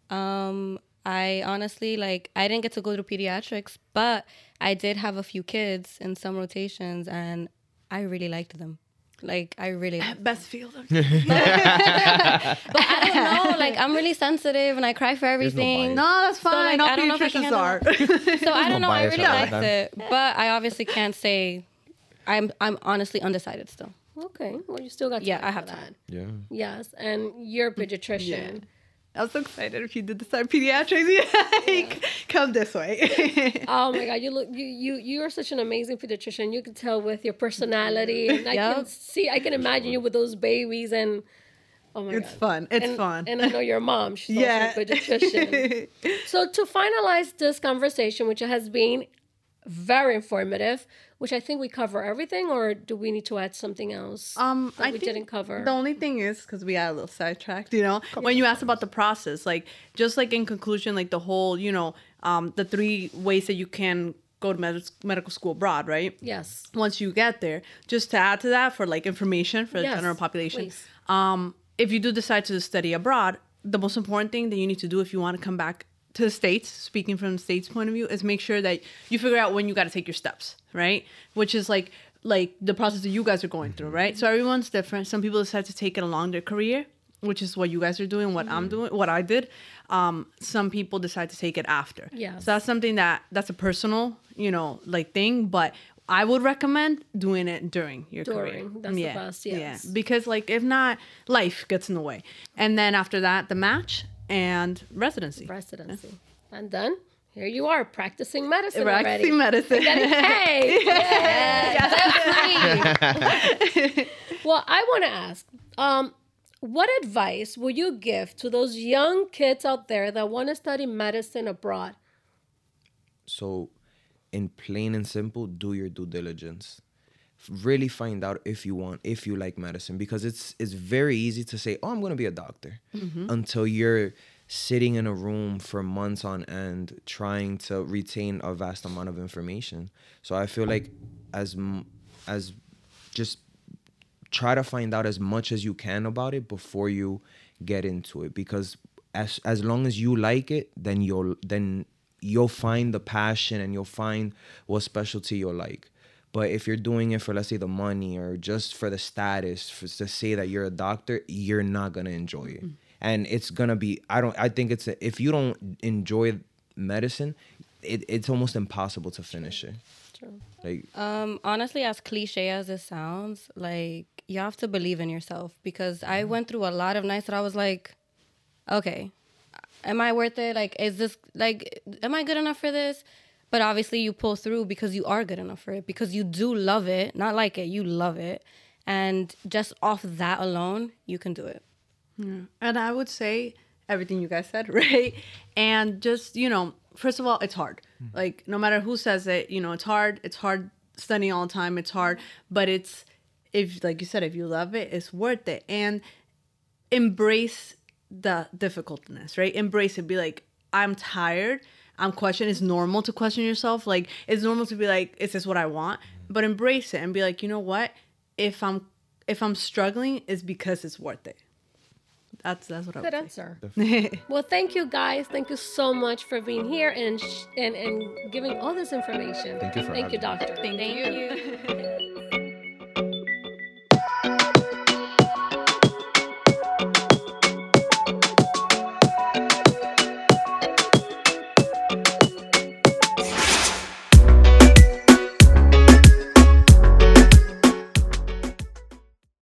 um I honestly like I didn't get to go to pediatrics, but I did have a few kids in some rotations, and I really liked them. Like I really, Best field. But I don't know. Like I'm really sensitive, and I cry for everything. bias. no, that's fine. like, All I don't know if I can pediatricians are. so I don't no know. I really around liked it, but I obviously can't say. I'm I'm honestly undecided still. Okay, well, you still got time Yeah, I have that. time. Yeah. Yes, and you're a pediatrician. Yeah. I was so excited if you did decide pediatrics. Yeah. Come this way. Oh my god, you look you you you are such an amazing pediatrician. You can tell with your personality, and I can see, I can imagine you with those babies, and oh my it's god, It's fun. It's and, fun. And I know your mom; she's yeah. also a pediatrician. so to finalize this conversation, which has been very informative, which I think we cover everything, or do we need to add something else Um, that I we didn't cover? The only thing is because we got a little sidetracked, you know, when you asked about the process, like just like in conclusion, like the whole, you know, um, the three ways that you can go to med- medical school abroad, right? Yes. Once you get there, just to add to that for like information for the Yes, general population, please. um, if you do decide to study abroad, the most important thing that you need to do if you want to come back to the states, speaking from the states point of view, is make sure that you figure out when you got to take your steps, right? Which is like like the process that you guys are going through, right? So everyone's different. Some people decide to take it along their career, which is what you guys are doing, what I'm doing, what I did. Um, some people decide to take it after. yeah So that's something that that's a personal, you know, like thing, but I would recommend doing it during your career. During, that's the best, yes. Yeah, because like if not, life gets in the way. And then after that, the match and residency. Residency. And then here you are practicing medicine already. Practicing medicine. Getting paid. well, I want to ask, um, what advice will you give to those young kids out there that want to study medicine abroad? So, in plain and simple, do your due diligence. Really find out if you want, if you like medicine, because it's it's very easy to say, "Oh, I'm going to be a doctor," mm-hmm. until you're sitting in a room for months on end trying to retain a vast amount of information. So I feel like as as just try to find out as much as you can about it before you get into it because as as long as you like it then you'll then you'll find the passion and you'll find what specialty you'll like but if you're doing it for let's say the money or just for the status for, to say that you're a doctor you're not going to enjoy it. And it's going to be i don't i think it's a, if you don't enjoy medicine it, it's almost impossible to finish it. Like Um, honestly, as cliche as it sounds, like you have to believe in yourself because I went through a lot of nights that I was like, okay, am I worth it? Like, is this like, am I good enough for this? But obviously, you pull through because you are good enough for it because you do love it, not like it, you love it, and just off that alone, you can do it. Yeah. And I would say everything you guys said, right? And just, you know, first of all, it's hard. Hmm. Like, no matter who says it, you know, it's hard. It's hard studying all the time. It's hard. But it's, if, like you said, if you love it, it's worth it. And embrace the difficultness, right? Embrace it. Be like, I'm tired. I'm questioning. It's normal to question yourself. Like, it's normal to be like, is this what I want? But embrace it and be like, you know what? If I'm, if I'm struggling, it's because it's worth it. That's that's what I Good would say. answer. well, thank you guys. Thank you so much for being here and sh- and, and giving all this information. Thank you for Thank you, doctor. Thank, Thank you. you.